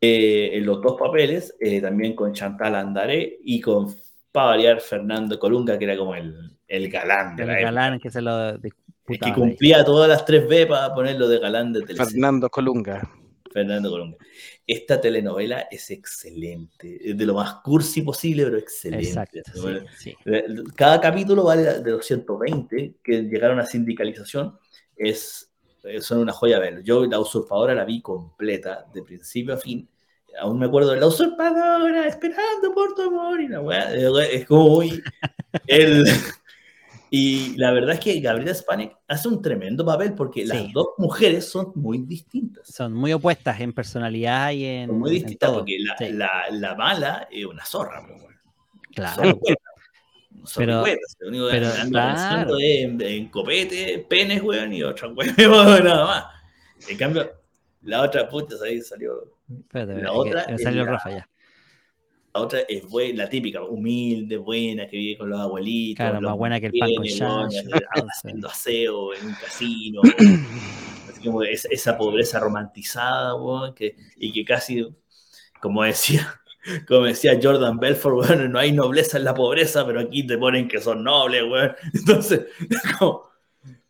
Eh, en los dos papeles, eh, también con Chantal Andaré y con, para variar, Fernando Colunga, que era como el, el galán de El la época. galán que se lo Es disputaba que ahí. cumplía todas las tres B para ponerlo de galán de televisión. Fernando Colunga. Fernando Colunga. Esta telenovela es excelente, es de lo más cursi posible, pero excelente. Exacto. sí, sí. Cada capítulo vale de los 120 que llegaron a sindicalización, es, eh, son una joya ver. Yo la usurpadora la vi completa, de principio a fin. Aún me acuerdo de la usurpadora, esperando por tu amor, y la weá, eh, es como muy... (laughs) el- y la verdad es que Gabriela Spanek hace un tremendo papel porque Sí. las dos mujeres son muy distintas. Son muy opuestas en personalidad y en. Son muy en distintas todo. porque la, Sí, la, la mala es una zorra, pues, claro. Zorrigüeta. Pero- Zorrigüetas, lo único que pero, anda claro. es en, en copete, penes, weón, y otra (laughs) weón, nada más. En cambio, la otra puta ahí salió. Espérate, La otra que salió la- Rafa ya. La otra es buena, la típica, humilde, buena, que vive con los abuelitos. Claro, los más buena que el pan con (laughs) haciendo aseo en un casino. (coughs) Así como esa, esa pobreza romantizada, weón, que, y que casi, como decía, (laughs) como decía Jordan Belfort, weón, no hay nobleza en la pobreza, pero aquí te ponen que son nobles, weón. (laughs) Entonces, como,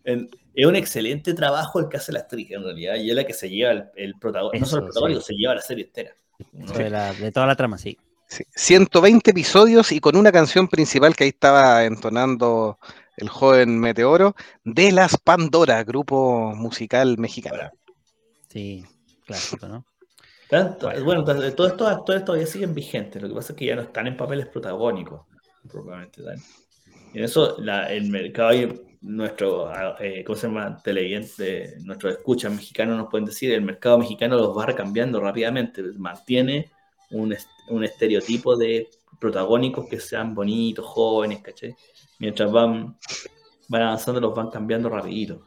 en- es un excelente trabajo el que hace la actriz, en realidad, y es la que se lleva el, el protagonista, no solo el Eso, protagónico, sí. se lleva la serie entera. ¿no? De, la- de toda la trama, sí. Sí, 120 episodios y con una canción principal que ahí estaba entonando el joven Meteoro, de las Pandora, grupo musical mexicano. Sí, clásico, ¿no? Tanto- Bueno. bueno, todos estos actores todavía siguen vigentes, lo que pasa es que ya no están en papeles protagónicos, propiamente tal. Y en eso, la- el mercado y nuestro, eh, ¿cómo se llama? Televidente, nuestros escuchas mexicanos nos pueden decir, el mercado mexicano los va cambiando rápidamente, mantiene un, un estereotipo de protagónicos que sean bonitos, jóvenes, ¿cachai? Mientras van, van avanzando, los van cambiando rapidito.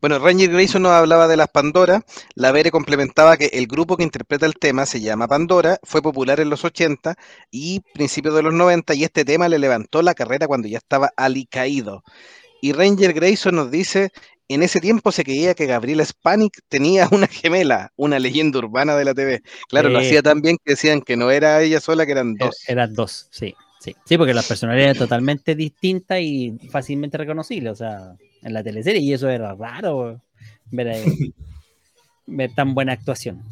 Bueno, Ranger Grayson nos hablaba de las Pandora. La Vere complementaba que el grupo que interpreta el tema se llama Pandora, fue popular en los 80 y principios de los 90 y este tema le levantó la carrera cuando ya estaba alicaído. Y Ranger Grayson nos dice, en ese tiempo se creía que Gabriela Spanik tenía una gemela, una leyenda urbana de la TV. Claro, lo hacía tan bien que decían que no era ella sola, que eran Er- dos. Eran dos, sí, sí. Sí, porque las personalidades totalmente distintas y fácilmente reconocibles, o sea, en la teleserie, y eso era raro ver, (laughs) ver tan buena actuación.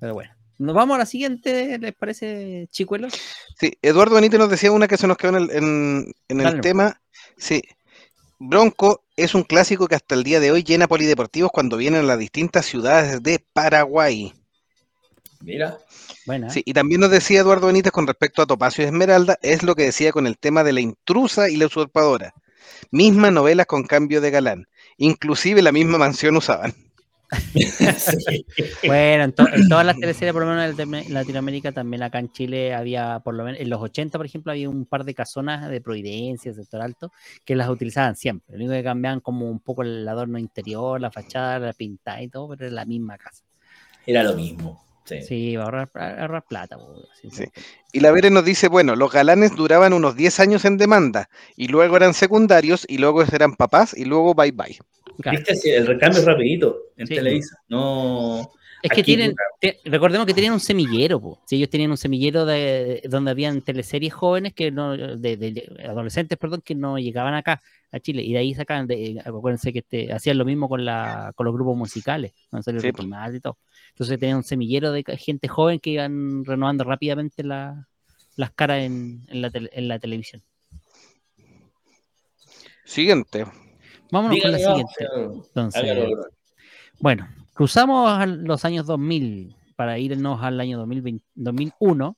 Pero bueno. Nos vamos a la siguiente, ¿les parece, chicuelos? Sí, Eduardo Benítez nos decía una que se nos quedó en el, en- en el tema. Sí, Bronco es un clásico que hasta el día de hoy llena polideportivos cuando vienen a las distintas ciudades de Paraguay. Mira, Buena. Sí, y también nos decía Eduardo Benítez con respecto a Topacio y Esmeralda, es lo que decía con el tema de la intrusa y la usurpadora. Mismas novelas con cambio de galán. Inclusive la misma mansión usaban. Sí. (laughs) Bueno, en, to- en todas las teleseries, por lo menos en Latino- Latinoamérica, también acá en Chile había, por lo menos, en los 80, por ejemplo, había un par de casonas de Providencia, sector alto, que las utilizaban siempre. Lo único que cambiaban como un poco el adorno interior, la fachada, la pintada y todo, pero era la misma casa. Era lo mismo. Sí. Sí, va a ahorrar, ahorrar plata. sí, Sí. Y la Vere nos dice, bueno, los galanes duraban unos 10 años en demanda, y luego eran secundarios, y luego eran papás, y luego bye bye. Claro. ¿Viste? El recambio es rapidito en Sí. Televisa. No, Es que Aquí, tienen, te- recordemos que tenían un semillero, po. Sí, ellos tenían un semillero de, donde habían teleseries jóvenes que no, de, adolescentes, perdón, que no llegaban acá a Chile y de ahí sacaban, de, acuérdense que este, hacían lo mismo con la, con los grupos musicales, Sí, y todo. Entonces tenían un semillero de gente joven que iban renovando rápidamente la- las caras en, en la, tele- en la televisión. Siguiente. Vámonos con la siguiente. Entonces, hágalo. Bueno, cruzamos los años 2000 para irnos al año 2020 2001,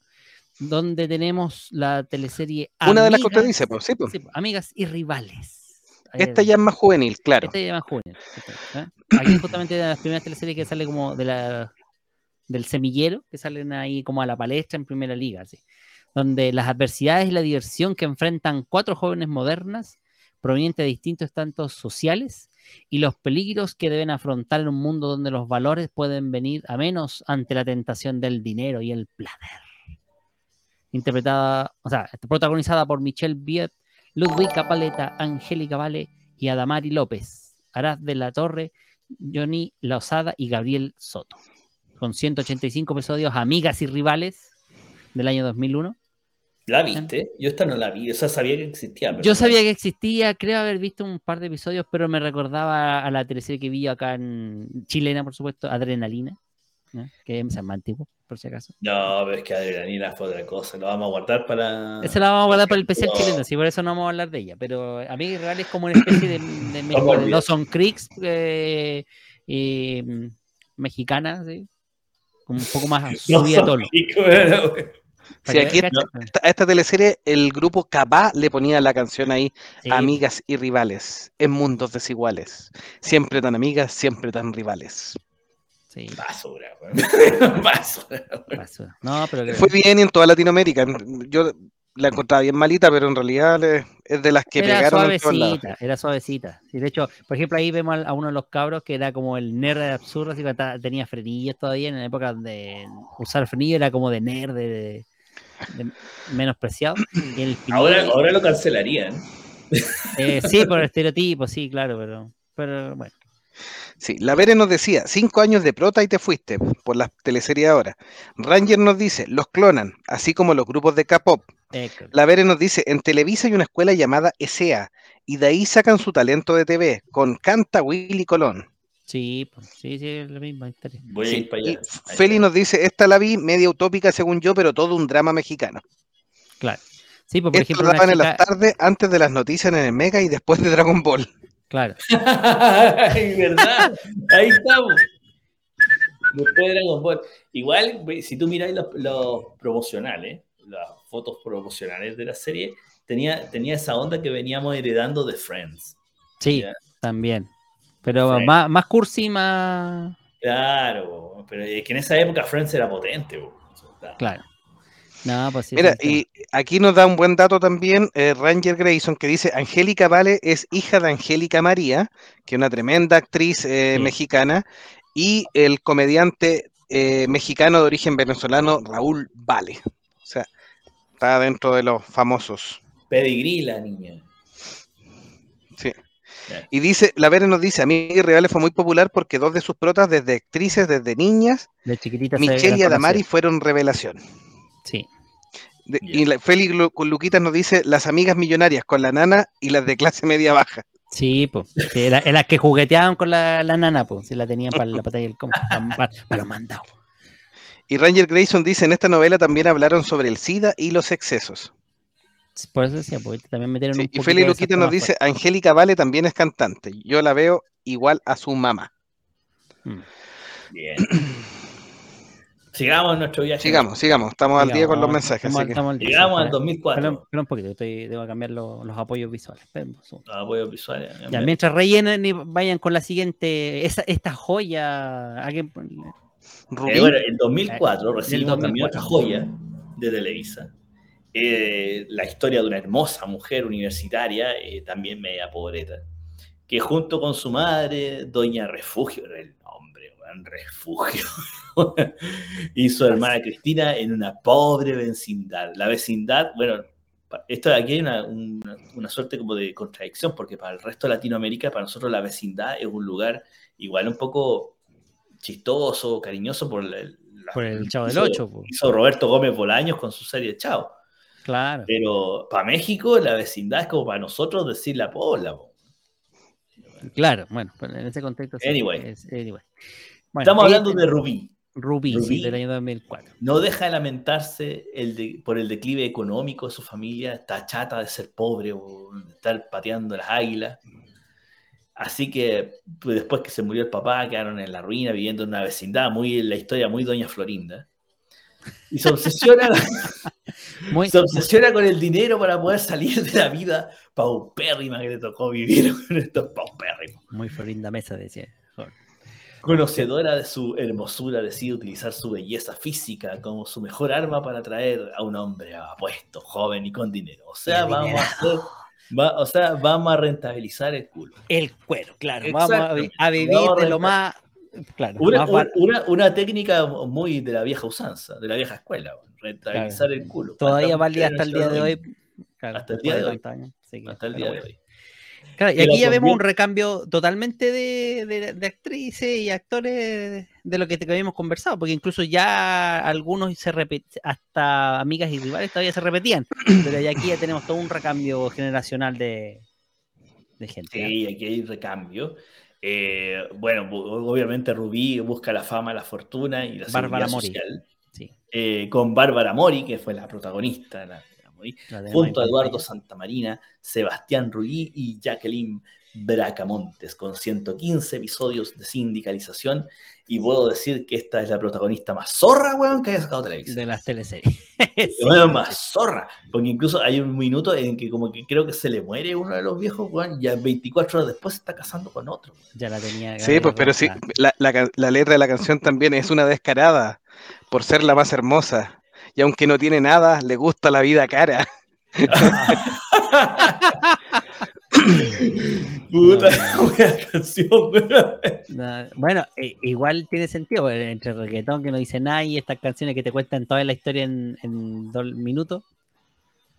donde tenemos la teleserie Una de las que usted Amigas- dice, pues sí, pues. sí, Amigas y Rivales. Esta ya es más juvenil, claro. Esta ya es más juvenil. esta, ¿eh? Aquí justamente de las primeras teleseries que sale como de la, del semillero, que salen ahí como a la palestra en primera liga, así, donde las adversidades y la diversión que enfrentan cuatro jóvenes modernas provenientes de distintos estantos sociales y los peligros que deben afrontar en un mundo donde los valores pueden venir a menos ante la tentación del dinero y el placer. Interpretada, o sea, protagonizada por Michelle Viet, Ludwika Paleta, Angélica Vale y Adamari López, Arad de la Torre, Johnny Lozada y Gabriel Soto. Con 185 episodios, Amigas y Rivales del año 2001. ¿La viste? Yo esta no la vi, o sea, sabía que existía. pero Yo no- sabía que existía, creo haber visto un par de episodios, pero me recordaba a la teleserie que vi acá en chilena, por supuesto, Adrenalina, ¿no? que es más antiguo, por si acaso. No, pero es que Adrenalina fue otra cosa, lo vamos a guardar para... Esa la vamos a guardar para el especial No. chileno, sí, por eso no vamos a hablar de ella. Pero Amigas y Rivales es como una especie de, de México, de. Dawson Creeks eh, eh, mexicana, ¿sí? Como un poco más (laughs) No, subida a (laughs) bueno, Sí, aquí a esta teleserie el grupo Cabá le ponía la canción ahí, sí, amigas y rivales, en mundos desiguales. Siempre tan amigas, siempre tan rivales. sí, Basura, weón. (laughs) Basura. basura. No, pero Fue bien en toda Latinoamérica. Yo la encontraba bien malita, pero en realidad le- es de las que era pegaron en todos lados. suavecita, era suavecita. Sí, de hecho, por ejemplo, ahí vemos a uno de los cabros que era como el nerd de absurdo, así que tenía frenillos todavía en la época donde usar frenillo era como de nerd, de, de- de menospreciado. Y el (clears throat) Ahora, ahora lo cancelarían. eh, sí, por (laughs) estereotipo, sí, claro, pero, pero bueno. Sí, la Vere nos decía, cinco años de prota y te fuiste por la teleserie ahora. Ranger nos dice, los clonan, así como los grupos de K-pop. La Vere nos dice, en Televisa hay una escuela llamada ESEA, y de ahí sacan su talento de TV, con Canta Willy Colón. Sí, pues, sí, sí, es la misma historia. Voy a ir para allá. Feli nos dice, esta la vi, media utópica según yo, pero todo un drama mexicano. Claro. Sí, pues, por Esto ejemplo, lo daban en las tardes, antes de las noticias en el Mega y después de Dragon Ball. claro, (laughs) Ay, ¿verdad? Ahí estamos. Después de Dragon Ball. Igual, si tú miráis los, los promocionales, las fotos promocionales de la serie, tenía, tenía esa onda que veníamos heredando de Friends. sí, Ya. también. Pero más, más cursi, más, Claro, pero es que en esa época Friends era potente. claro. No, pues sí. Mira, y aquí nos da un buen dato también eh, Ranger Grayson que dice, Angélica Vale es hija de Angélica María, que es una tremenda actriz eh, Sí. mexicana, y el comediante eh, mexicano de origen venezolano Raúl Vale. O sea, está dentro de los famosos. Pedigrí la niña. Y dice, la Vere nos dice, a mí Reales fue muy popular porque dos de sus protas, desde actrices, desde niñas, De Michelle y Adamari fueron revelación. Sí. De-. Y la, Félix Lu- con Luquitas nos dice, las amigas millonarias con la nana y las de clase media baja. Sí, pues. Las que jugueteaban con la, la nana, pues. Si la tenían para la (laughs) batalla del combo, para, los mandados. Y Ranger Grayson dice, en esta novela también hablaron sobre el SIDA y los excesos. Por eso decía, pues también metieron Sí, un y esos Luquitas nos dice, Angélica Vale también es cantante. Yo la veo igual a su mamá. fuertes. Bien. Sigamos nuestro viaje. Sigamos, sigamos. Estamos al día con los mensajes. Estamos- así que- al día, Llegamos al espera, 2004. espera- espera un poquito, estoy, debo cambiar lo- los apoyos visuales. espera un segundo. Apoyos visuales. Ya, mientras rellenen y vayan con la siguiente, esa, esta joya. ¿alguien Eh, bueno, en 2004 Del recibimos también 2004. otra joya de Televisa. Eh, la historia de una hermosa mujer universitaria, eh, también media pobreta, que junto con su madre, Doña Refugio, era el nombre, weón, Refugio, (laughs) y su hermana Cristina en una pobre vecindad. La vecindad, bueno, esto aquí hay una, una- una suerte como de contradicción, porque para el resto de Latinoamérica, para nosotros la vecindad es un lugar igual un poco chistoso, cariñoso por el, por el Chavo del 8. Hizo Roberto Gómez Bolaños con su serie Chavo. Claro. Pero para México la vecindad es como para nosotros decir la pobla. Claro, bueno, en ese contexto. Anyway. anyway. Estamos hablando de Rubí. Rubí, sí, del año 2004. No deja de lamentarse el por el declive económico de su familia, está chata de ser pobre o de estar pateando las águilas. Así que pues, después que se murió el papá, quedaron en la ruina, viviendo en una vecindad, muy la historia muy Doña Florinda. Y se obsesiona, (laughs) se obsesiona con el dinero para poder salir de la vida paupérrima que le tocó vivir (laughs) con estos paupérrimos. Muy Florinda Mesa, decía. Conocedora de su hermosura, decide utilizar su belleza física como su mejor arma para atraer a un hombre apuesto, joven y con dinero. O sea, vamos a hacer, o sea, vamos a rentabilizar el culo. El cuero, claro. Vamos a, vivir de lo más. Claro, una, una, técnica muy de la vieja usanza, de la vieja escuela, rentabilizar el culo. Todavía valía hasta el día de hoy. hasta el día de hoy. hasta el día de hoy y aquí ya vemos un recambio totalmente de, actrices y actores de lo que, habíamos conversado, porque incluso ya algunos se repiten, hasta amigas y rivales todavía se repetían, pero ya aquí ya tenemos todo un recambio generacional de, gente. Sí, aquí hay recambio. Eh, bueno, obviamente Rubí busca la fama, la fortuna y la Bárbara social. Eh, con Bárbara Mori, que fue la protagonista, la, junto a Eduardo Santamarina, Sebastián Ruiz y Jacqueline Bracamontes, con 115 episodios de sindicalización. Y puedo decir que esta es la protagonista más zorra, weón, que haya sacado televisión. De las teleseries. (laughs) más zorra. Porque incluso hay un minuto en que como que creo que se le muere uno de los viejos, weón, y 24 horas después se está casando con otro. Ya la tenía. Sí, pues, pero sí, la, la letra de la canción también es una descarada por ser la más hermosa y aunque no tiene nada, le gusta la vida cara. (laughs) (laughs) Puta, canción, bueno, eh, igual tiene sentido, entre el reggaetón que no dice nada y estas canciones que te cuentan toda la historia en, dos minutos.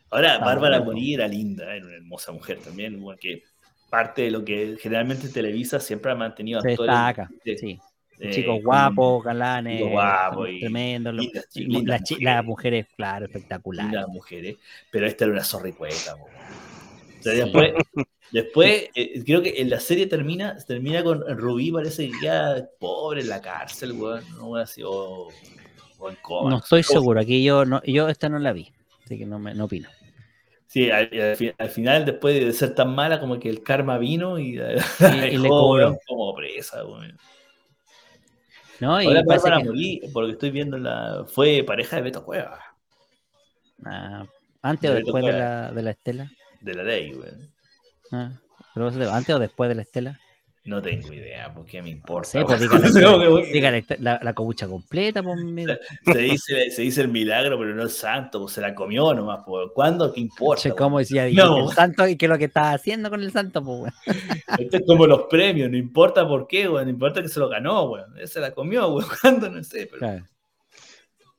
Ahora, Bárbara Mori era linda, era una hermosa mujer también, que parte de lo que generalmente Televisa siempre ha mantenido actores. Destaca, sí. Eh, chicos guapos, galanes, tremendos, las, mujeres, claro, espectaculares. Las mujeres, pero esta era una zorricueta. Después, (laughs) después eh, creo que en la serie termina, termina con Rubí, parece que queda pobre en la cárcel, weón, no ha sido No estoy seguro, aquí yo no, yo esta no la vi, así que no, me, no opino. Sí, al, final, después de ser tan mala, como que el karma vino y, (laughs) le cobró como presa, weón. ¿No? Ahora Bárbara que... por lo que estoy viendo, la... fue pareja de Beto Cueva. Ah, ¿Antes o después de la, de la Estela? De la ley, güey. Ah, ¿pero ¿Antes o después de la Estela? No tengo idea, porque me importa. Sí, pues (laughs) dígale, la, la, cobucha completa. Pues, (laughs) se, dice, se dice el milagro, pero no el santo, pues se la comió nomás. Pues. ¿Cuándo? ¿Qué importa? ¿Cómo decía (laughs) no. el santo y qué es lo que está haciendo con el santo? Pues, Esto es como los premios, no importa por qué, güey, no importa que se lo ganó, güey. Se la comió, güey. ¿Cuándo? No sé. Pero...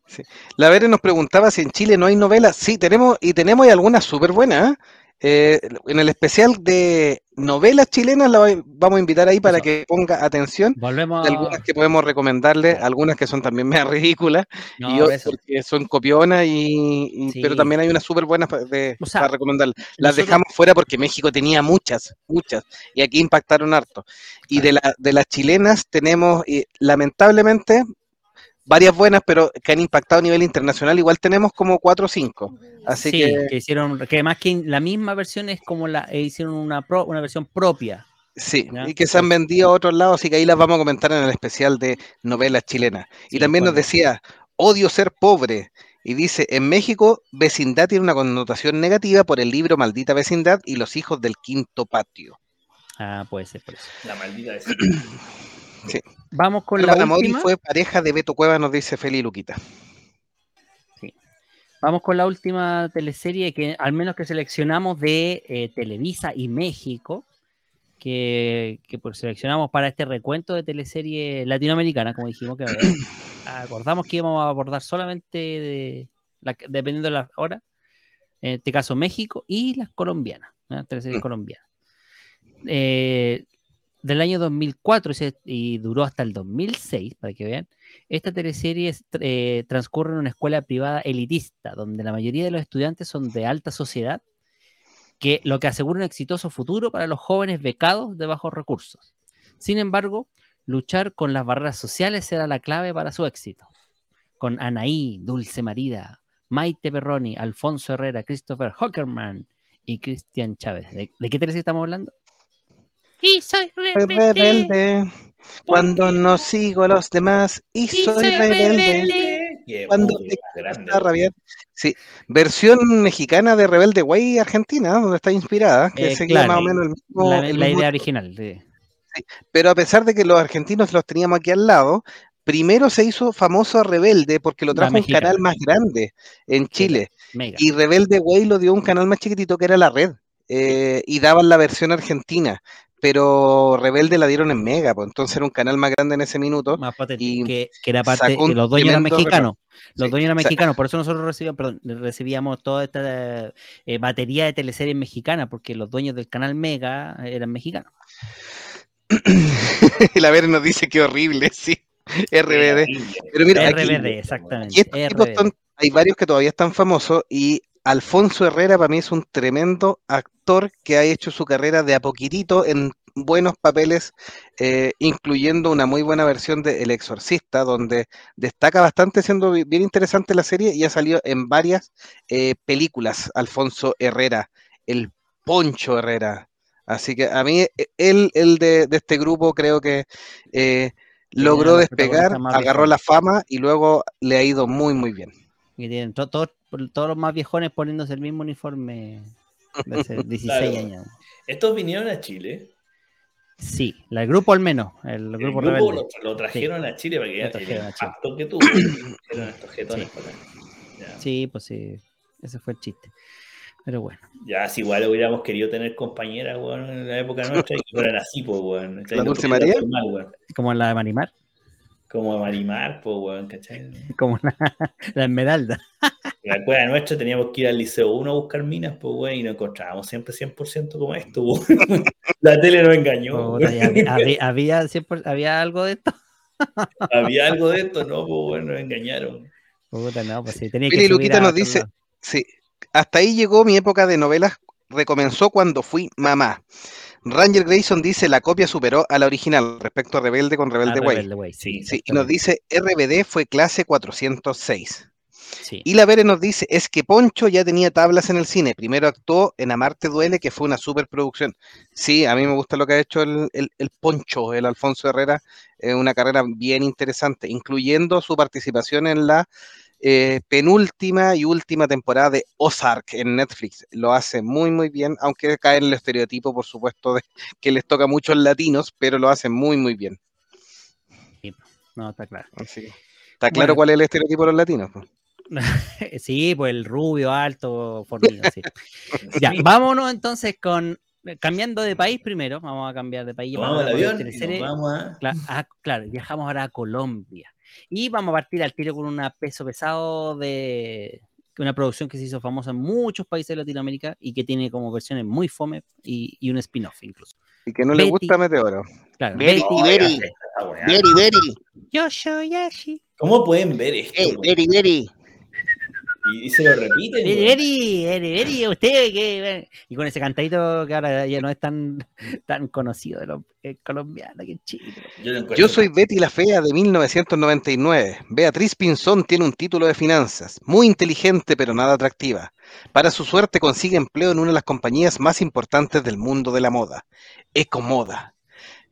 Sí. La Vere nos preguntaba si en Chile no hay novelas. Sí, tenemos, y tenemos algunas súper buenas. ¿eh? Eh, en el especial de novelas chilenas la vamos a invitar ahí para que ponga atención. Volvemos algunas que podemos recomendarle, algunas que son también (laughs) más ridículas y otras que son copionas, y, pero también hay unas súper buenas para, recomendar. Las dejamos fuera porque México tenía muchas, muchas, y aquí impactaron harto. Y de, la, de las chilenas tenemos, lamentablemente, varias buenas, pero que han impactado a nivel internacional, igual tenemos como cuatro o cinco. Así sí, que... hicieron, que además que la misma versión es como la, eh, hicieron una, una versión propia. Sí, y que se han vendido a otros lados, así que ahí las vamos a comentar en el especial de novelas chilenas. y también nos decía, odio ser pobre. Y dice, en México, vecindad tiene una connotación negativa por el libro Maldita Vecindad y los hijos del quinto patio. Ah, puede ser por eso. La maldita vecindad. (clears throat) sí. Vamos con la última. fue pareja de Beto Cueva, nos dice Feli Luquita. Sí. Vamos con la última teleserie que al menos que seleccionamos de eh, Televisa y México, que, pues seleccionamos para este recuento de teleserie latinoamericana, como dijimos que (clears throat) acordamos que íbamos a abordar solamente de, dependiendo de la hora, en este caso México y las colombianas, teleseries mm. colombianas. Eh, del año 2004 y duró hasta el 2006, para que vean. Esta teleserie eh, transcurre en una escuela privada elitista, donde la mayoría de los estudiantes son de alta sociedad, que lo que asegura un exitoso futuro para los jóvenes becados de bajos recursos. Sin embargo, luchar con las barreras sociales será la clave para su éxito. Con Anaí, Dulce Marida, Maite Perroni, Alfonso Herrera, Christopher Hockerman y Cristian Chávez. ¿De, qué teleserie estamos hablando? Y soy rebelde. Cuando no sigo a los demás y, soy, rebelde. Cuando te Sí, versión mexicana de Rebelde Way Argentina, donde está inspirada, que eh, más o menos el mismo, la, idea original. pero a pesar de que los argentinos los teníamos aquí al lado, primero se hizo famoso a Rebelde porque lo trajo un canal más grande en Chile. Y Rebelde Way lo dio un canal más chiquitito que era La Red. Eh, y daban la versión argentina pero Rebelde la dieron en Mega, pues entonces era un canal más grande en ese minuto. Más potente, y que, era parte, los dueños eran mexicanos. Los dueños eran mexicanos, por eso nosotros recibíamos, perdón, recibíamos toda esta eh, batería de teleseries mexicanas, porque los dueños del canal Mega eran mexicanos. (coughs) la ver nos dice que horrible, sí. RBD. Pero mira, RBD, exactamente. hay varios que todavía están famosos y Alfonso Herrera para mí es un tremendo actor que ha hecho su carrera de a poquitito en buenos papeles, eh, incluyendo una muy buena versión de El Exorcista, donde destaca bastante siendo bien interesante la serie y ha salido en varias eh, películas. Alfonso Herrera, el Poncho Herrera. Así que a mí, e, él, el de, este grupo, creo que eh, logró despegar, agarró la fama y luego le ha ido muy, muy bien. Y tienen todos los más viejones poniéndose el mismo uniforme de hace (laughs) 16 años. ¿Estos vinieron a Chile? Sí, el grupo al menos. El grupo, lo, trajeron a Chile para que (coughs) ya trajeron a que tú. sí. pues sí. Ese fue el chiste. Pero bueno. Ya, si igual hubiéramos querido tener compañeras, bueno, en la época (laughs) nuestra y que fueran así, pues, bueno. ¿La Dulce María? Como la de Marimar. Como Marimar, pues, weón, ¿cachai? (laughs) Como la, la Esmeralda. la cueva nuestra teníamos que ir al Liceo 1 a buscar minas, pues, weón, y nos encontrábamos siempre 100% como esto, weón. (laughs) La tele nos engañó. había, había, había, algo de esto. (laughs) había algo de esto, ¿no? Pues, bueno, nos engañaron. Puta, no, pues sí, tenía que Luquita nos dice, sí, hasta ahí llegó mi época de novelas, recomenzó cuando fui mamá. Ranger Grayson dice la copia superó a la original respecto a Rebelde con Rebelde, Way. Sí, y nos dice RBD fue clase 406. Y la Vere nos dice, es que Poncho ya tenía tablas en el cine. Primero actuó en Amarte Duele, que fue una superproducción. Sí, a mí me gusta lo que ha hecho el, Poncho, el Alfonso Herrera. Una carrera bien interesante, incluyendo su participación en la eh, penúltima y última temporada de Ozark en Netflix. Lo hace muy, muy bien, aunque cae en el estereotipo, por supuesto, de que les toca mucho a latinos, pero lo hace muy, muy bien. no, está claro. ¿Está claro cuál es el estereotipo de los latinos? (laughs) sí, pues el rubio, alto, fornido, sí. (laughs) ya, vámonos entonces con cambiando de país primero, vamos a cambiar de país. Vamos, al avión, claro, viajamos ahora a Colombia. Y vamos a partir al tiro con un peso pesado de una producción que se hizo famosa en muchos países de Latinoamérica y que tiene como versiones muy fome y, un spin-off incluso. Y que no le gusta Meteoro. Claro, Betty, Betty, Betty, Betty, Yo soy Ashi. ¿Cómo pueden ver esto? Hey, Betty, Betty. Y, se lo repiten. Eri, Eri, Eri, usted que. Y con ese cantadito que ahora ya no es tan, tan conocido de los eh, colombianos que en Chile. Yo, soy Betty la Fea de 1999. Beatriz Pinzón tiene un título de finanzas, muy inteligente pero nada atractiva. Para su suerte consigue empleo en una de las compañías más importantes del mundo de la moda, Ecomoda.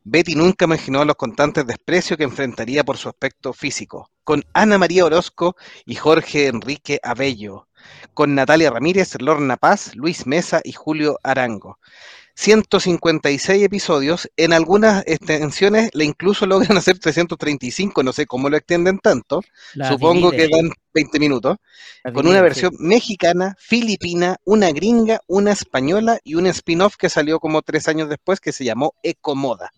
Betty nunca imaginó los constantes desprecios que enfrentaría por su aspecto físico, con Ana María Orozco y Jorge Enrique Abello, con Natalia Ramírez, Lorna Paz, Luis Mesa y Julio Arango. 156 episodios, en algunas extensiones le incluso logran (laughs) hacer 335, no sé cómo lo extienden tanto, supongo que dan 20 minutos, con una versión mexicana, filipina, una gringa, una española y un spin-off que salió como tres años después que se llamó Ecomoda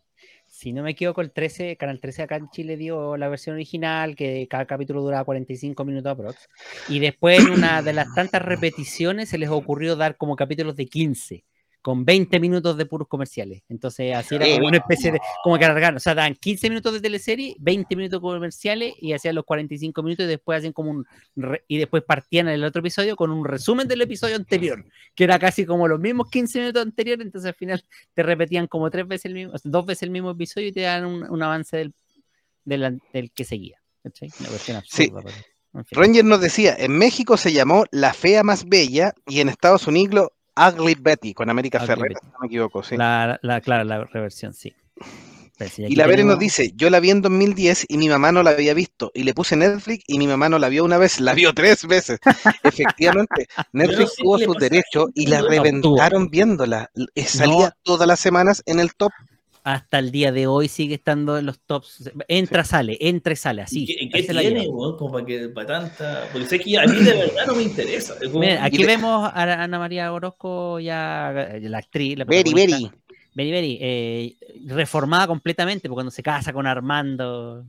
si no me equivoco, el 13, Canal 13 acá en Chile dio la versión original, que cada capítulo duraba 45 minutos aprox. Y después, en una de las tantas repeticiones, se les ocurrió dar como capítulos de 15, con 20 minutos de puros comerciales. Entonces, así era Sí. como una especie de, como que alargaron, o sea, dan 15 minutos de teleserie, 20 minutos comerciales y hacían los 45 minutos y después hacían como un, re- y después partían el otro episodio con un resumen del episodio anterior, que era casi como los mismos 15 minutos anteriores, entonces al final te repetían como tres veces el mismo, o sea, dos veces el mismo episodio y te dan un, un avance del, del, del que seguía. ¿cachai? Una cuestión Sí. absurda, pero, en fin. Ranger nos decía, en México se llamó La Fea Más Bella y en Estados Unidos Ugly Betty, con América Ugly Ferrera, Betty. si no me equivoco, sí. La, la, claro, la reversión, sí. Sí, Y la Vere nos tenemos- dice, yo la vi en 2010 y mi mamá no la había visto. Y le puse Netflix y mi mamá no la vio una vez, la vio tres veces. (laughs) Efectivamente, Netflix tuvo sus derechos y la No, reventaron viéndola. Salía todas las semanas en el top. Hasta el día de hoy sigue estando en los tops. Entra, sale, entra y sale, así. ¿Y qué, la tiene, weón? Como para, que, para tanta. Porque sé que a mí de verdad no me interesa. Como- Miren, aquí te- vemos a Ana María Orozco, ya eh, la actriz, la protagonista. very. Very, very, eh, reformada completamente, porque cuando se casa con Armando,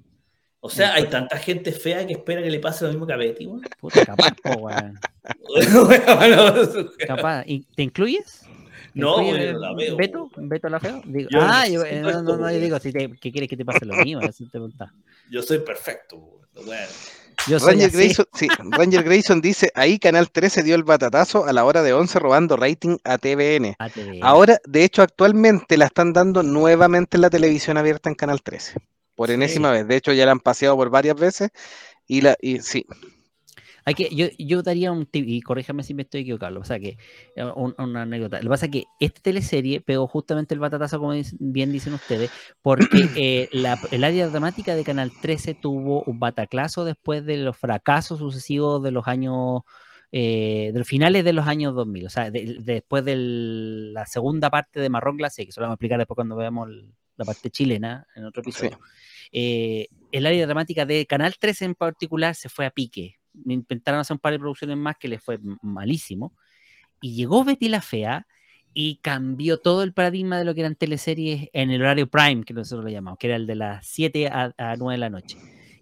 O sea, hay tanta gente fea que espera que le pase lo mismo que a Betty, weón. puta, capaz, po, weón, (laughs) Bueno, capaz. ¿Y ¿Te incluyes? ¿Te No, yo la veo, ¿Beto? ¿Beto la feo? Digo, Yo ah, yo, eh, no, no, no, yo weón. digo, si te, ¿qué quieres que te pase lo (laughs) mismo? Eso te. Yo soy perfecto. Bueno, Yo soy Ranger. Grayson, sí, (laughs) Ranger Grayson dice, ahí Canal 13 dio el batatazo a la hora de 11 robando rating a TVN. Ahora, de hecho, actualmente la están dando nuevamente en la televisión abierta en Canal 13. Por Sí. enésima vez. De hecho, ya la han paseado por varias veces. Y la, y sí, Hay que, yo, yo daría un tip, y corríjame si me estoy equivocando, o sea que, eh, un- una anécdota. Lo que pasa es que esta teleserie pegó justamente el batatazo, como bien dicen ustedes, porque (clears throat) eh, la- el área dramática de Canal 13 tuvo un bataclazo después de los fracasos sucesivos de los años, eh, de los finales de los años 2000, o sea, de- después de la segunda parte de Marrón Glacé, que eso lo vamos a explicar después cuando veamos el- la parte chilena en otro episodio. Eh, el área dramática de Canal 13 en particular se fue a pique. Intentaron hacer un par de producciones más que les fue malísimo. Y llegó Betty la Fea y cambió todo el paradigma de lo que eran teleseries en el horario prime, que nosotros lo llamamos, que era el de las 7 a, a 9 de la noche.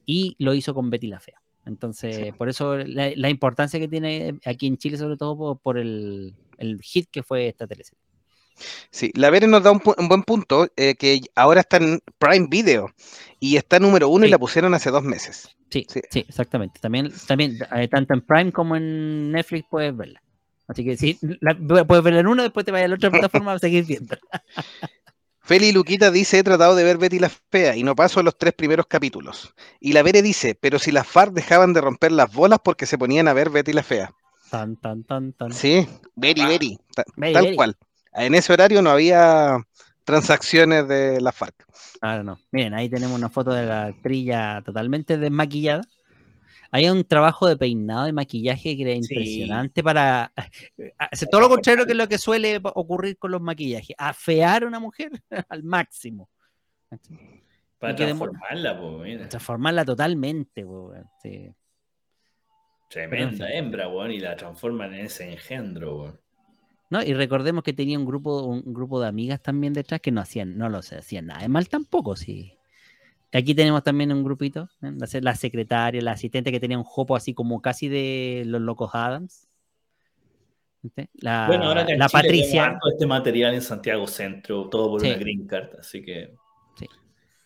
Y lo hizo con Betty la Fea. Entonces, por eso la, la importancia que tiene aquí en Chile, sobre todo por, por el, el hit que fue esta teleserie. Sí. La Vere nos da un, un buen punto, eh, que ahora está en Prime Video. Y está número uno y la pusieron hace dos meses. Sí, Sí. sí, exactamente. También, también eh, tanto en Prime como en Netflix puedes verla. Así que sí, la- puedes verla en una, después te vayas a la otra (laughs) plataforma a seguir viendo. Feli Luquita dice, he tratado de ver Betty la Fea y no paso los tres primeros capítulos. Y la Vere dice, pero si las FARC dejaban de romper las bolas porque se ponían a ver Betty la Fea. Tan, tan, tan, tan. Sí, Ah. ta- Very, tal very. cual. En ese horario no había transacciones de la FARC. Ahora no. Miren, ahí tenemos una foto de la actriz ya totalmente desmaquillada. Hay un trabajo de peinado y maquillaje que era impresionante para (laughs) hacer todo lo contrario que lo que suele ocurrir con los maquillajes, afear a una mujer (laughs) al máximo. para transformarla, pues, mira. Transformarla totalmente. po, sí. Tremenda hembra, weón, y la transforman en ese engendro, weón. ¿No? Y recordemos que tenía un grupo, un grupo de amigas también detrás que no hacían, no lo sé, hacían nada de mal tampoco, sí. Aquí tenemos también un grupito, ¿eh? la, se- la secretaria, la asistente que tenía un jopo así como casi de los locos Adams. ¿Viste? La, Bueno, ahora la Patricia, este material en Santiago Centro, todo por Sí. una green card, así que. Sí.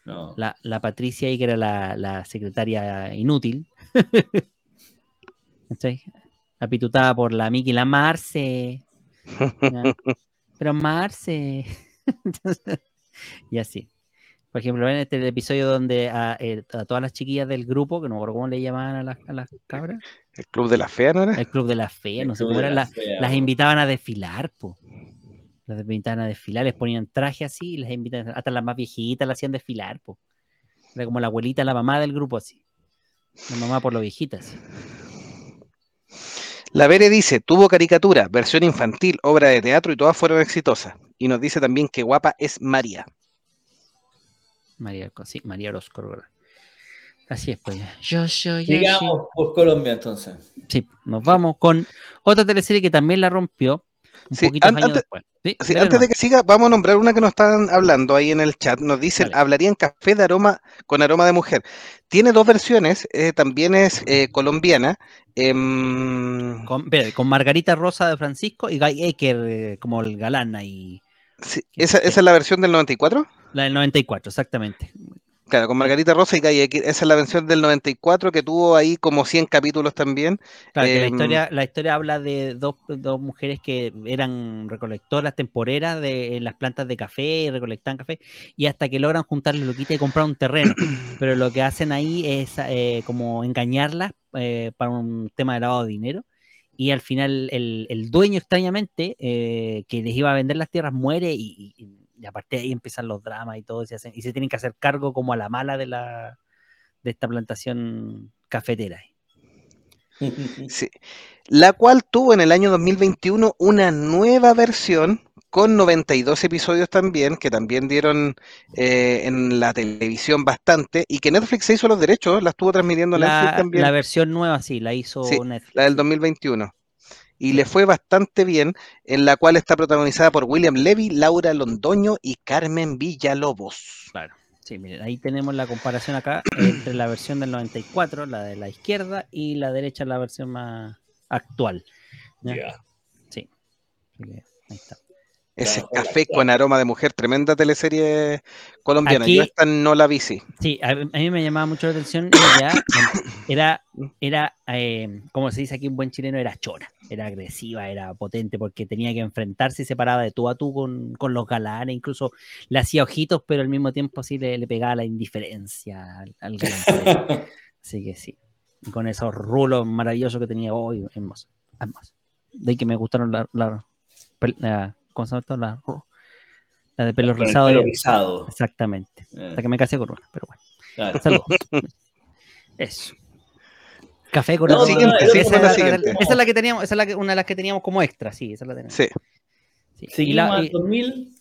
No. la, la Patricia ahí que era la, la secretaria inútil. (laughs) ¿Cachai? Apitutada por la Miki, la Marce. ¿Ya? (laughs) Pero Marce. (laughs) Entonces, y así. Por ejemplo, en este episodio donde a, a todas las chiquillas del grupo, que no me acuerdo cómo le llamaban a las, a las cabras, El Club de la Fea, ¿no era? el club de la fe, no sé cómo la las, Fea, invitaban a desfilar, po. Las invitaban a desfilar, les ponían traje así, y las invitaban, hasta las más viejitas las hacían desfilar, po. Era como la abuelita, la mamá del grupo así. La mamá por lo viejitas. La Vere dice, tuvo caricatura, versión infantil, obra de teatro y todas fueron exitosas. Y nos dice también que guapa es María. María, sí, María Orozco. ¿verdad? Así es, pues. Yo. Sigamos por Colombia entonces. Sí, nos vamos con otra teleserie que también la rompió. Sí, poquitos an- años antes- después. Sí, Sí, dale antes de que siga, vamos a nombrar una que nos están hablando ahí en el chat. Nos dicen, Dale. hablarían café de aroma con aroma de mujer. Tiene dos versiones, eh, también es eh, colombiana. em, Con, Margarita Rosa de Francisco y Guy Ecker eh, como el galán ahí. esa es la versión del 94. La del 94, exactamente. Claro, con Margarita Rosa y Gaia. Esa es la versión del 94 que tuvo ahí como 100 capítulos también. Claro, que la Em, historia, la historia habla de dos, dos mujeres que eran recolectoras temporeras de en las plantas de café, y recolectaban café, y hasta que logran juntarle loquita y comprar un terreno. (clears throat) Pero lo que hacen ahí es eh, como engañarlas eh, para un tema de lavado de dinero. Y al final el, el dueño extrañamente, eh, que les iba a vender las tierras, muere y, y- y a partir de ahí empiezan los dramas y todo, y se, hacen- y se tienen que hacer cargo como a la mala de, la, de esta plantación cafetera. (laughs) Sí. La cual tuvo en el año 2021 una nueva versión con 92 episodios también, que también dieron eh, en la televisión bastante, y que Netflix se hizo los derechos, la estuvo transmitiendo Netflix La, también, la versión nueva sí, la hizo Sí, Netflix. la del 2021. Y le fue bastante bien, en la cual está protagonizada por William Levy, Laura Londoño y Carmen Villalobos. Claro. Sí, miren, ahí tenemos la comparación acá entre la versión del 94, la de la izquierda, y la derecha, la versión más actual. ¿ya? Ya. Así que ahí está. Ese Claro, café claro. con aroma de mujer, tremenda teleserie colombiana. Aquí- Yo esta no la vi, sí. Sí, a, a mí me llamaba mucho la atención. Ella era, era eh, como se dice aquí en buen chileno, era chora, era agresiva, era potente, porque tenía que enfrentarse y se paraba de tú a tú con, con los galanes, incluso le hacía ojitos, pero al mismo tiempo así le, le pegaba la indiferencia al, al galán. (laughs) Así que sí, y con esos rulos maravillosos que tenía hoy, hermoso, hermoso. De ahí que me gustaron la, la, pel- la- ¿cómo se llama? La, la de pelo rizado. pelo rizado. Exactamente. Eh, Hasta que me casé con una, pero bueno. claro. Saludos. (laughs) Eso. Café con No, siguiente, sí, esa, la la, siguiente. esa es la que teníamos, esa es la que- una de las que teníamos como extra, sí, esa la tenemos. Sí. Sí. Y la, al y- 2000.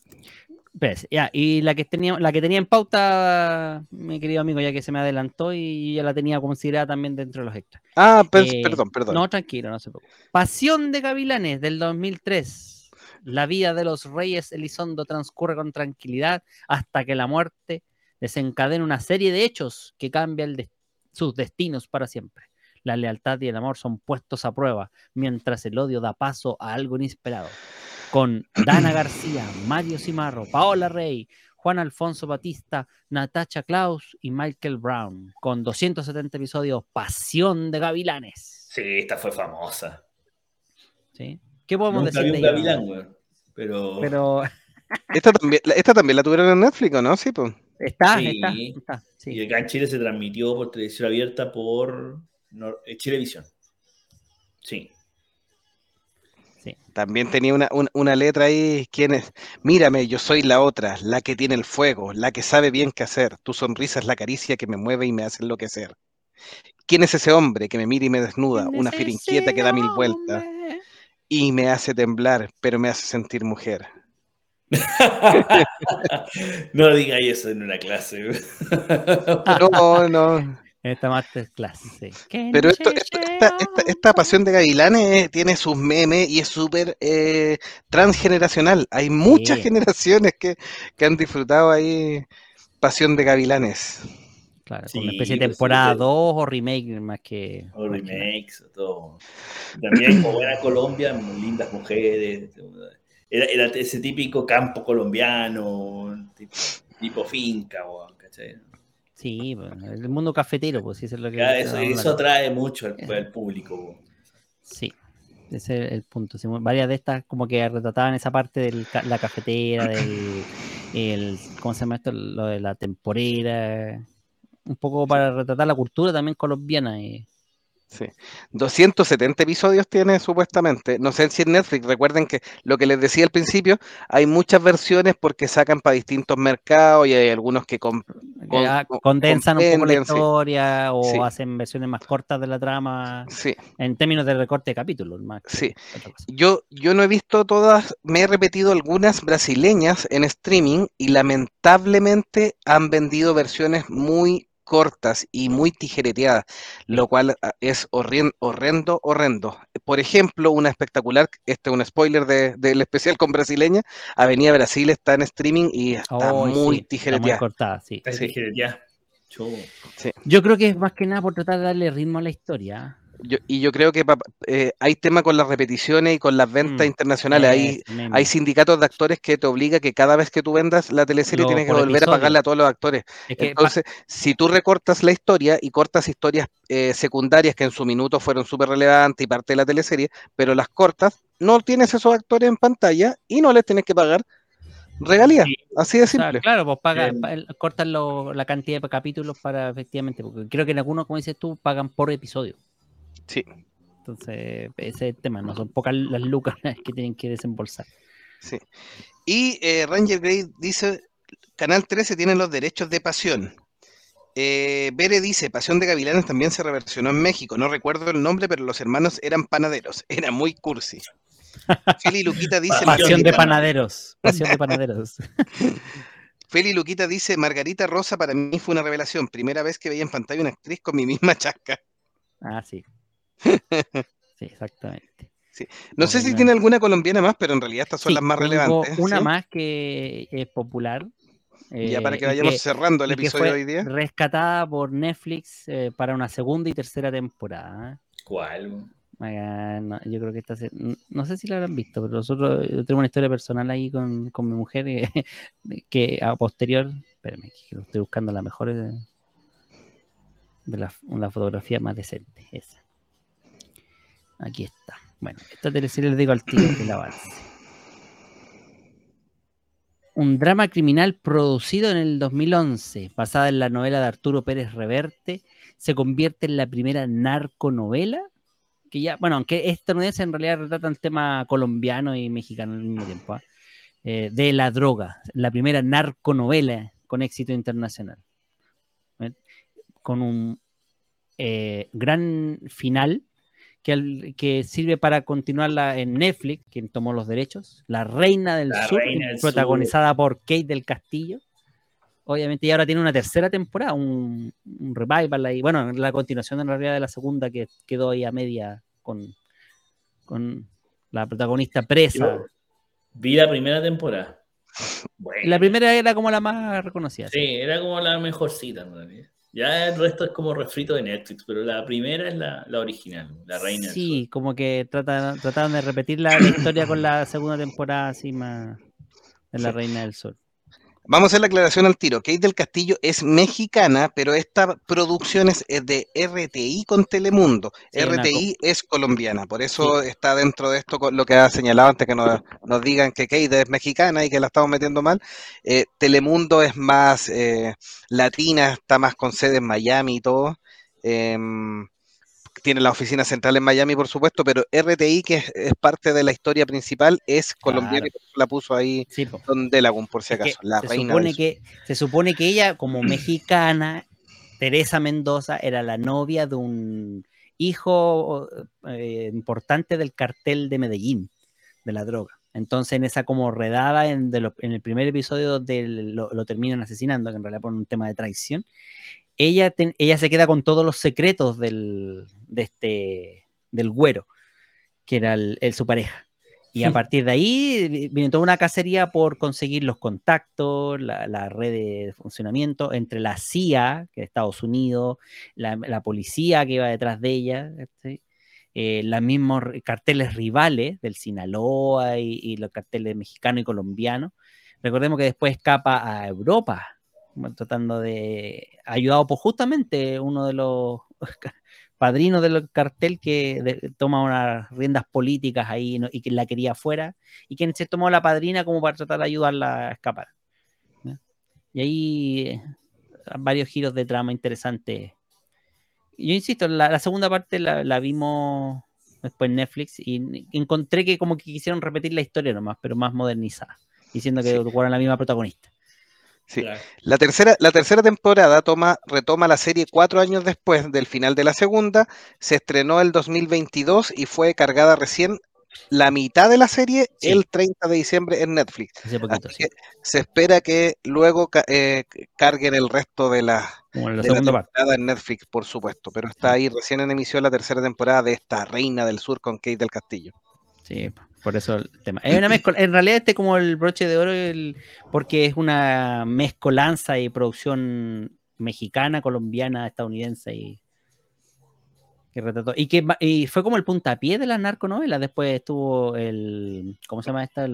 espérese, ya, y la que tenía, la que tenía en pauta, mi querido amigo, ya que se me adelantó y ya la tenía considerada también dentro de los extras. Ah, Eh, perdón, perdón. No, tranquilo, no se preocupe. Pasión de Gavilanes del 2003. La vida de los reyes Elizondo transcurre con tranquilidad hasta que la muerte desencadena una serie de hechos que cambian de- sus destinos para siempre. La lealtad y el amor son puestos a prueba, mientras el odio da paso a algo inesperado. Con (clears throat) Dana García, Mario Cimarro, Paola Rey, Juan Alfonso Batista, Natacha Klaus y Michael Brown, con 270 episodios, Pasión de Gavilanes. Sí, esta fue famosa. ¿sí? ¿Qué podemos Nunca decir un de ella? gavilán, güey. Pero, Pero (laughs) Esta también, la- esta también la tuvieron en Netflix, ¿o ¿no? Sí, pues. está, Sí. está, está, sí. y acá en Chile se transmitió por televisión abierta por Nor- eh, Chilevisión. Sí. También tenía una, un- una letra ahí, ¿quién es? Mírame, yo soy la otra, la que tiene el fuego, la que sabe bien qué hacer. Tu sonrisa es la caricia que me mueve y me hace enloquecer. ¿Quién es ese hombre que me mira y me desnuda? ¿Quién Una fiera inquieta que da mil vueltas hombre? Y me hace temblar, pero me hace sentir mujer. (laughs) no digáis eso en una clase. No, no. Esta masterclass, sí. ¿Quién Pero es esto, esto- esta, esta, esta pasión de gavilanes eh, tiene sus memes y es súper eh, transgeneracional. Hay muchas Sí. generaciones que, que han disfrutado ahí Pasión de Gavilanes. Claro, Sí, una especie de pues, temporada sí, 2 o remake más que. O que remakes, o todo. También como buena Colombia, lindas mujeres. Era, era ese típico campo colombiano, tipo, tipo finca, weón, ¿cachai? Sí, pues, el mundo cafetero, pues sí, eso es lo que. Ya, eso, eso atrae mucho al, al público. weón. Sí, ese es el punto. Varias de estas como que retrataban esa parte de la cafetera, del el, ¿cómo se llama esto? Lo de la temporera. Un poco para retratar la cultura también colombiana. Y, Sí. 270 episodios tiene supuestamente. No sé si en Netflix, recuerden que lo que les decía al principio, hay muchas versiones porque sacan para distintos mercados y hay algunos que ah, con- condensan un poco la sí. historia o Sí. hacen versiones más cortas de la trama Sí, en términos de recorte de capítulos. Más Sí. yo, yo no he visto todas, me he repetido algunas brasileñas en streaming y lamentablemente han vendido versiones muy cortas y muy tijereteadas, lo cual ah, es horrendo, horrendo, horrendo. Por ejemplo, una espectacular, este es un spoiler del especial con brasileña, Avenida Brasil está en streaming y está Oh, muy sí, está tijereteada. muy cortada, sí. Está Sí. tijereteada. Yo creo que es más que nada por tratar de darle ritmo a la historia. Yo- y yo creo que pa- eh, hay tema con las repeticiones y con las ventas Mm, internacionales. Hay, hay sindicatos de actores que te obliga que cada vez que tú vendas la teleserie Lo- tienes que volver episodio. a pagarle a todos los actores. Es que pa- Entonces, si tú recortas la historia y cortas historias eh, secundarias que en su minuto fueron súper relevantes y parte de la teleserie, pero las cortas, no tienes esos actores en pantalla y no les tienes que pagar regalías. Sí. Así de o sea, simple. claro, pues paga, Em. pa- el- cortan lo- la cantidad de capítulos para efectivamente, porque creo que en algunos, como dices tú, pagan por episodio. Sí. Entonces, ese es el tema, no son pocas las lucas (laughs) que tienen que desembolsar. Sí. Y eh, Ranger Gray dice, Canal 13 tiene los derechos de Pasión. Eh, Bere dice, Pasión de Gavilanes también se reversionó en México. No recuerdo el nombre, pero los hermanos eran panaderos. (laughs) Era muy cursi. Feli Luquita dice, Pasión de panaderos, pasión de panaderos. (laughs) Feli Luquita dice, Margarita Rosa para mí fue una revelación. Primera vez que veía en pantalla una actriz con mi misma chasca. Ah, sí. Sí, exactamente. No sé si tiene alguna colombiana más, pero en realidad estas son Sí, las más tengo relevantes. Una ¿sí? más que es popular. Ya eh, para que y vayamos cerrando el episodio fue de hoy día. rescatada por Netflix eh, para una segunda y tercera temporada. ¿eh? ¿Cuál? Ah, no, yo creo que esta se- no sé si la habrán visto, pero nosotros eh, tenemos una historia personal ahí con, con mi mujer eh, (laughs) que a posterior, espérame, que lo estoy buscando la mejor eh, de la, la fotografía más decente, esa. Aquí está. Bueno, esta teleserie les digo al que la avance. Un drama criminal producido en el 2011, basada en la novela de Arturo Pérez Reverte, se convierte en la primera narconovela que ya, bueno, aunque es estadounidense, en realidad retrata el tema colombiano y mexicano al mismo tiempo, ¿ah? Eh, de la droga, la primera narconovela con éxito internacional. ¿eh? Con un eh, gran final que, sirve para continuarla en Netflix, quien tomó los derechos, La Reina del La Sur, Reina del protagonizada por Kate del Castillo. Obviamente, y ahora tiene una tercera temporada, un, un revival ahí. Bueno, la continuación en realidad de la segunda que quedó ahí a media con, con la protagonista presa. Yo vi la primera temporada. Bueno. La primera era como la más reconocida. Sí, era como la mejorcita en realidad. Ya el resto es como refrito de Netflix, pero la primera es la, la original, la reina. del Sí, como que trata- trataron de repetir la, historia con la segunda temporada así más de la Sí. Reina del Sur. Vamos a hacer la aclaración al tiro. Kate del Castillo es mexicana, pero esta producción es de RTI con Telemundo. Sí, RTI es colombiana, por eso está dentro de esto lo que ha señalado antes que nos, nos digan que Kate es mexicana y que la estamos metiendo mal. Eh, Telemundo es más eh, latina, está más con sede en Miami y todo. Em, tiene la oficina central en Miami, por supuesto, pero RTI, que es, es parte de la historia principal, es colombiana y la puso ahí Sí, po. Don Delagún, por si Es que acaso. La se, reina supone que, se supone que ella, como (clears throat) mexicana, Teresa Mendoza, era la novia de un hijo eh, importante del cartel de Medellín, de la droga. Entonces, en esa como redada, en, de lo- en el primer episodio donde lo, lo terminan asesinando, que en realidad por un tema de traición, ella, ten- ella se queda con todos los secretos del, de este, del güero, que era el- el- su pareja. Y a partir de ahí vi- viene toda una cacería por conseguir los contactos, la, la red de funcionamiento entre la CIA, que es Estados Unidos, la, la policía que iba detrás de ella. Eh, los mismos carteles rivales del Sinaloa y, y los carteles mexicano y colombiano. Recordemos que después escapa a Europa, tratando de, ayudado por justamente uno de los (laughs) padrinos del cartel que de- toma unas riendas políticas ahí ¿no? y que la quería afuera y quien se tomó la padrina como para tratar de ayudarla a escapar. Y ahí eh, varios giros de trama interesantes. Yo insisto, la, la segunda parte la, la vimos después en Netflix y encontré que como que quisieron repetir la historia nomás, pero más modernizada, diciendo que Sí. ocuparon la misma protagonista. Sí. Claro. La tercera, la tercera temporada toma, retoma la serie cuatro años después del final de la segunda, se estrenó el 2022 y fue cargada recién la mitad de la serie Sí. el 30 de diciembre en Netflix. Poquito, sí. se espera que luego eh, carguen el resto de la, Como en la de la segunda parte. temporada en Netflix, por supuesto. Pero está ahí recién en emisión la tercera temporada de esta Reina del Sur con Kate del Castillo. Sí, por eso el tema. Es una mezcla, en realidad este es como el broche de oro el- porque es una mezcolanza y producción mexicana, colombiana, estadounidense y que retrató. Y que y fue como el puntapié de las narconovelas. Después estuvo el ¿cómo se llama esta?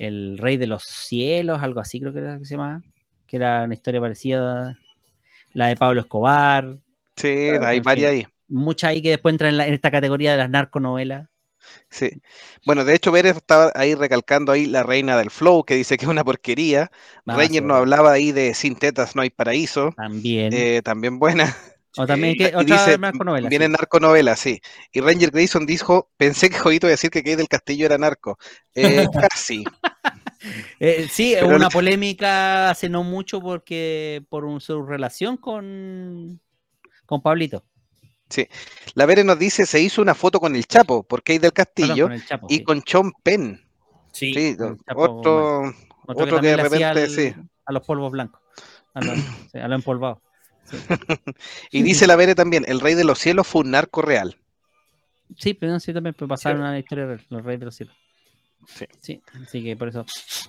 El Rey de los Cielos, algo así creo que era que se llama, que era una historia parecida la de Pablo Escobar, Sí, hay varias ahí. muchas ahí que después entran en, la- en esta categoría de las narconovelas. Sí. Bueno, de hecho, Pérez estaba ahí recalcando ahí la reina del flow, que dice que es una porquería. Ah, Ranger nos hablaba ahí de Sin tetas no hay paraíso. También. eh, también buena. (laughs) o también (laughs) que otra narconovela. viene sí. narconovela, sí. Y Ranger Grayson dijo, pensé que Jodito iba a decir que Kate del Castillo era narco. Eh, (laughs) casi. Eh, sí, hubo una polémica hace no mucho porque por un- su relación con, con Pablito. La Vere nos dice, se hizo una foto con el Chapo, por Kate del Perdón, Castillo, con el Chapo, y sí. con Sean Penn. Sí, Sí, con Chapo otro, Otro, otro que de repente, al- sí. a los polvos blancos. A lo, sí, a lo empolvado. (laughs) Y dice la Vere también, el rey de los cielos fue un narco real. Sí, pero sí, también pasaron Sí. una historia de los reyes de los cielos. Sí. Sí, así que por eso.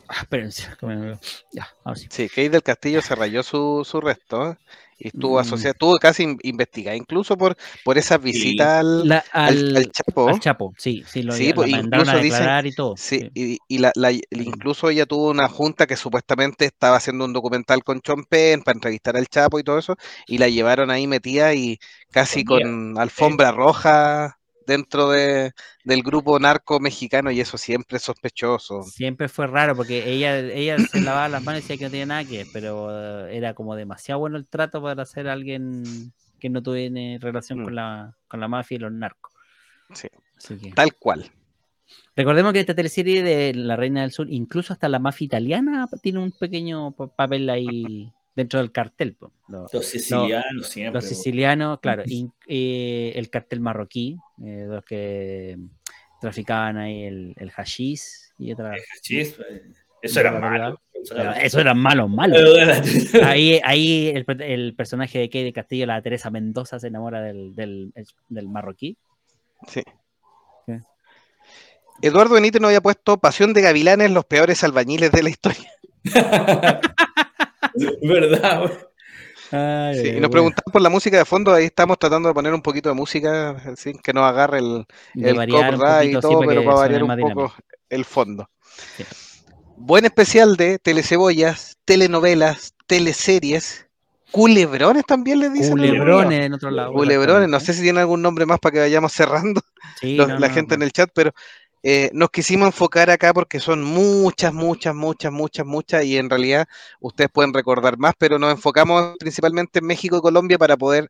Ah, espérense. (laughs) Ya, ahora sí. Sí, Kate del Castillo se rayó su, su resto y estuvo Mm. asociada, estuvo casi in- investigada, incluso por, por esas visitas al, La- al- al, al Chapo. al Chapo, sí, sí, lo Sí, la pues, mandaron a incluso dicen- y todo. Sí, sí. y, y la, la- incluso ella tuvo una junta que supuestamente estaba haciendo un documental con Penn para entrevistar al Chapo y todo eso, y la llevaron ahí metida y casi con alfombra roja dentro de, del grupo narco mexicano, y eso siempre es sospechoso. Siempre fue raro porque ella, ella se lavaba las manos y decía que no tenía nada que ver, pero era como demasiado bueno el trato para ser alguien que no tiene relación Mm. con, la, con la mafia y los narcos. Sí, que- tal cual. Recordemos que esta teleserie de La Reina del Sur, incluso hasta la mafia italiana tiene un pequeño pa- papel ahí dentro del cartel. po. Los sicilianos siempre. los sicilianos, claro, y, eh, el cartel marroquí, eh, los que traficaban ahí el, el hashish y otra. Chis, eso era La verdad. malo. Eso era- Eso eran malos, malos. Ahí, ahí (laughs) el, el personaje de Kay de Castillo, la Teresa Mendoza, se enamora del, del, del marroquí. Sí. ¿Qué? Eduardo Benítez nos había puesto Pasión de Gavilanes, los peores albañiles de la historia. (laughs) (laughs) ¿Verdad? güey? Sí, y nos preguntaban por la música de fondo, ahí estamos tratando de poner un poquito de música, sin que nos agarre el, el copyright y sí, todo, para pero para variar un poco dinámico. el fondo. Sí. Buen especial de telecebollas, telenovelas, teleseries, culebrones también les dicen. Culebrones en otro lado. Culebrones, no sé si tiene algún nombre más para que vayamos cerrando Sí, los- no, la no, gente no. en el chat, pero eh, nos quisimos enfocar acá porque son muchas, muchas, muchas, muchas, muchas, y en realidad ustedes pueden recordar más, pero nos enfocamos principalmente en México y Colombia para poder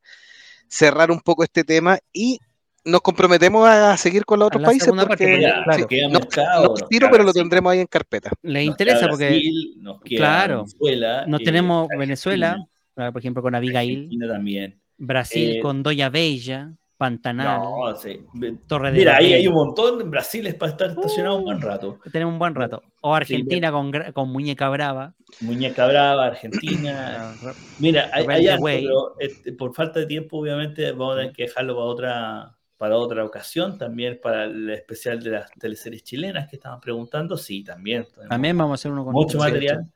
cerrar un poco este tema y nos comprometemos a seguir con los otros países parte, porque Ya, claro, sí, queda no- nos tiro, pero lo tendremos ahí en carpeta. les nos interesa queda porque Brasil, nos queda Claro. Venezuela, no eh, tenemos Argentina, Venezuela, por ejemplo, con Abigail, Argentina también. Brasil Eh, con Doña Bella, Pantanal, No, sí. Torre de Mira, ahí hay un montón. En Brasil es para estar estacionado un buen rato. tenemos un buen rato. O Argentina con, con Muñeca Brava. Muñeca Brava, Argentina. (coughs) Mira, hay, hay Way. pero este, por falta de tiempo, obviamente, vamos a tener que dejarlo para otra, para otra ocasión. También para el especial de las teleseries chilenas que estaban preguntando. Sí, también. También vamos a hacer uno con mucho material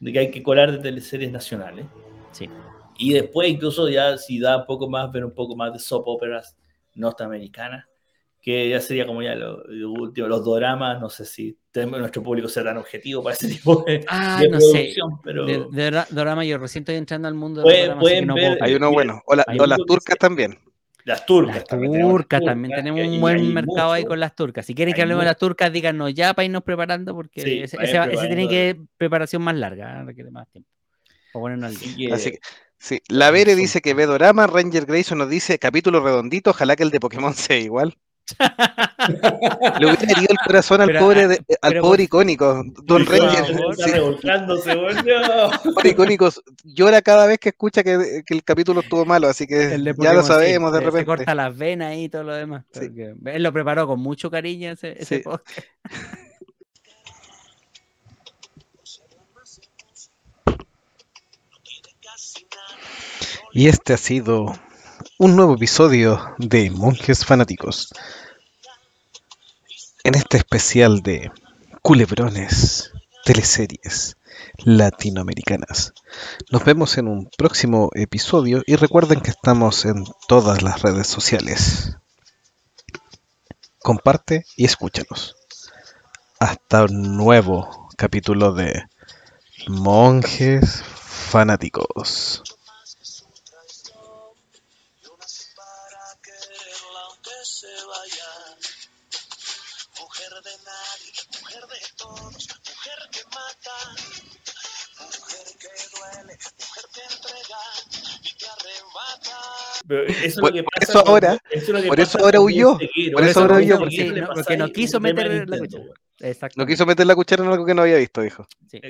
de que hay que colar de teleseries nacionales. Sí. Y después, incluso ya si da un poco más, ver un poco más de soap operas norteamericanas, que ya sería como ya lo, lo último, los doramas, no sé si tenemos, nuestro público sea tan objetivo para ese (laughs) tipo de, Ah, de no sé. producción, pero De, de dorama, yo recién estoy entrando al mundo de Pueden- dorama, así pueden que no ver- puedo- Hay uno bueno. O, la- o las que turcas también. las turcas. Las también turcas también tenemos un ahí buen hay mercado ahí mucho. con las turcas. Si quieren que hablemos de mucho. las turcas, díganos ya para irnos preparando, porque Sí, ese, ese va- ese tiene preparando. que preparación más larga, ¿eh? requiere más tiempo. Para ponernos al día. Así que, Así que, sí. La Vere dice que ve Dorama, Ranger Grayson nos dice capítulo redondito, ojalá que el de Pokémon (laughs) sea igual. Le hubiera herido el corazón al Pero, pobre, ah, de- al pero pobre icónico. Don Ranger. Está sí, revolcándose. No. pobre icónico llora cada vez que escucha que, que el capítulo estuvo malo, así que El de ya lo sí, sabemos de se- Se repente. corta las venas y todo lo demás. Sí. Él lo preparó con mucho cariño ese, ese Sí. podcast. (laughs) Y este ha sido un nuevo episodio de Monjes Fanáticos. En este especial de culebrones, teleseries latinoamericanas. Nos vemos en un próximo episodio y recuerden que estamos en todas las redes sociales. Comparte y escúchanos. Hasta un nuevo capítulo de Monjes Fanáticos. Pero eso es Por- lo que por pasa eso cuando- ahora- eso es por eso ahora huyó, por eso eso ahora huyó, porque- no, porque no quiso meter la cuchara. Exacto. No quiso meter la cuchara en algo que no había visto, dijo. Sí.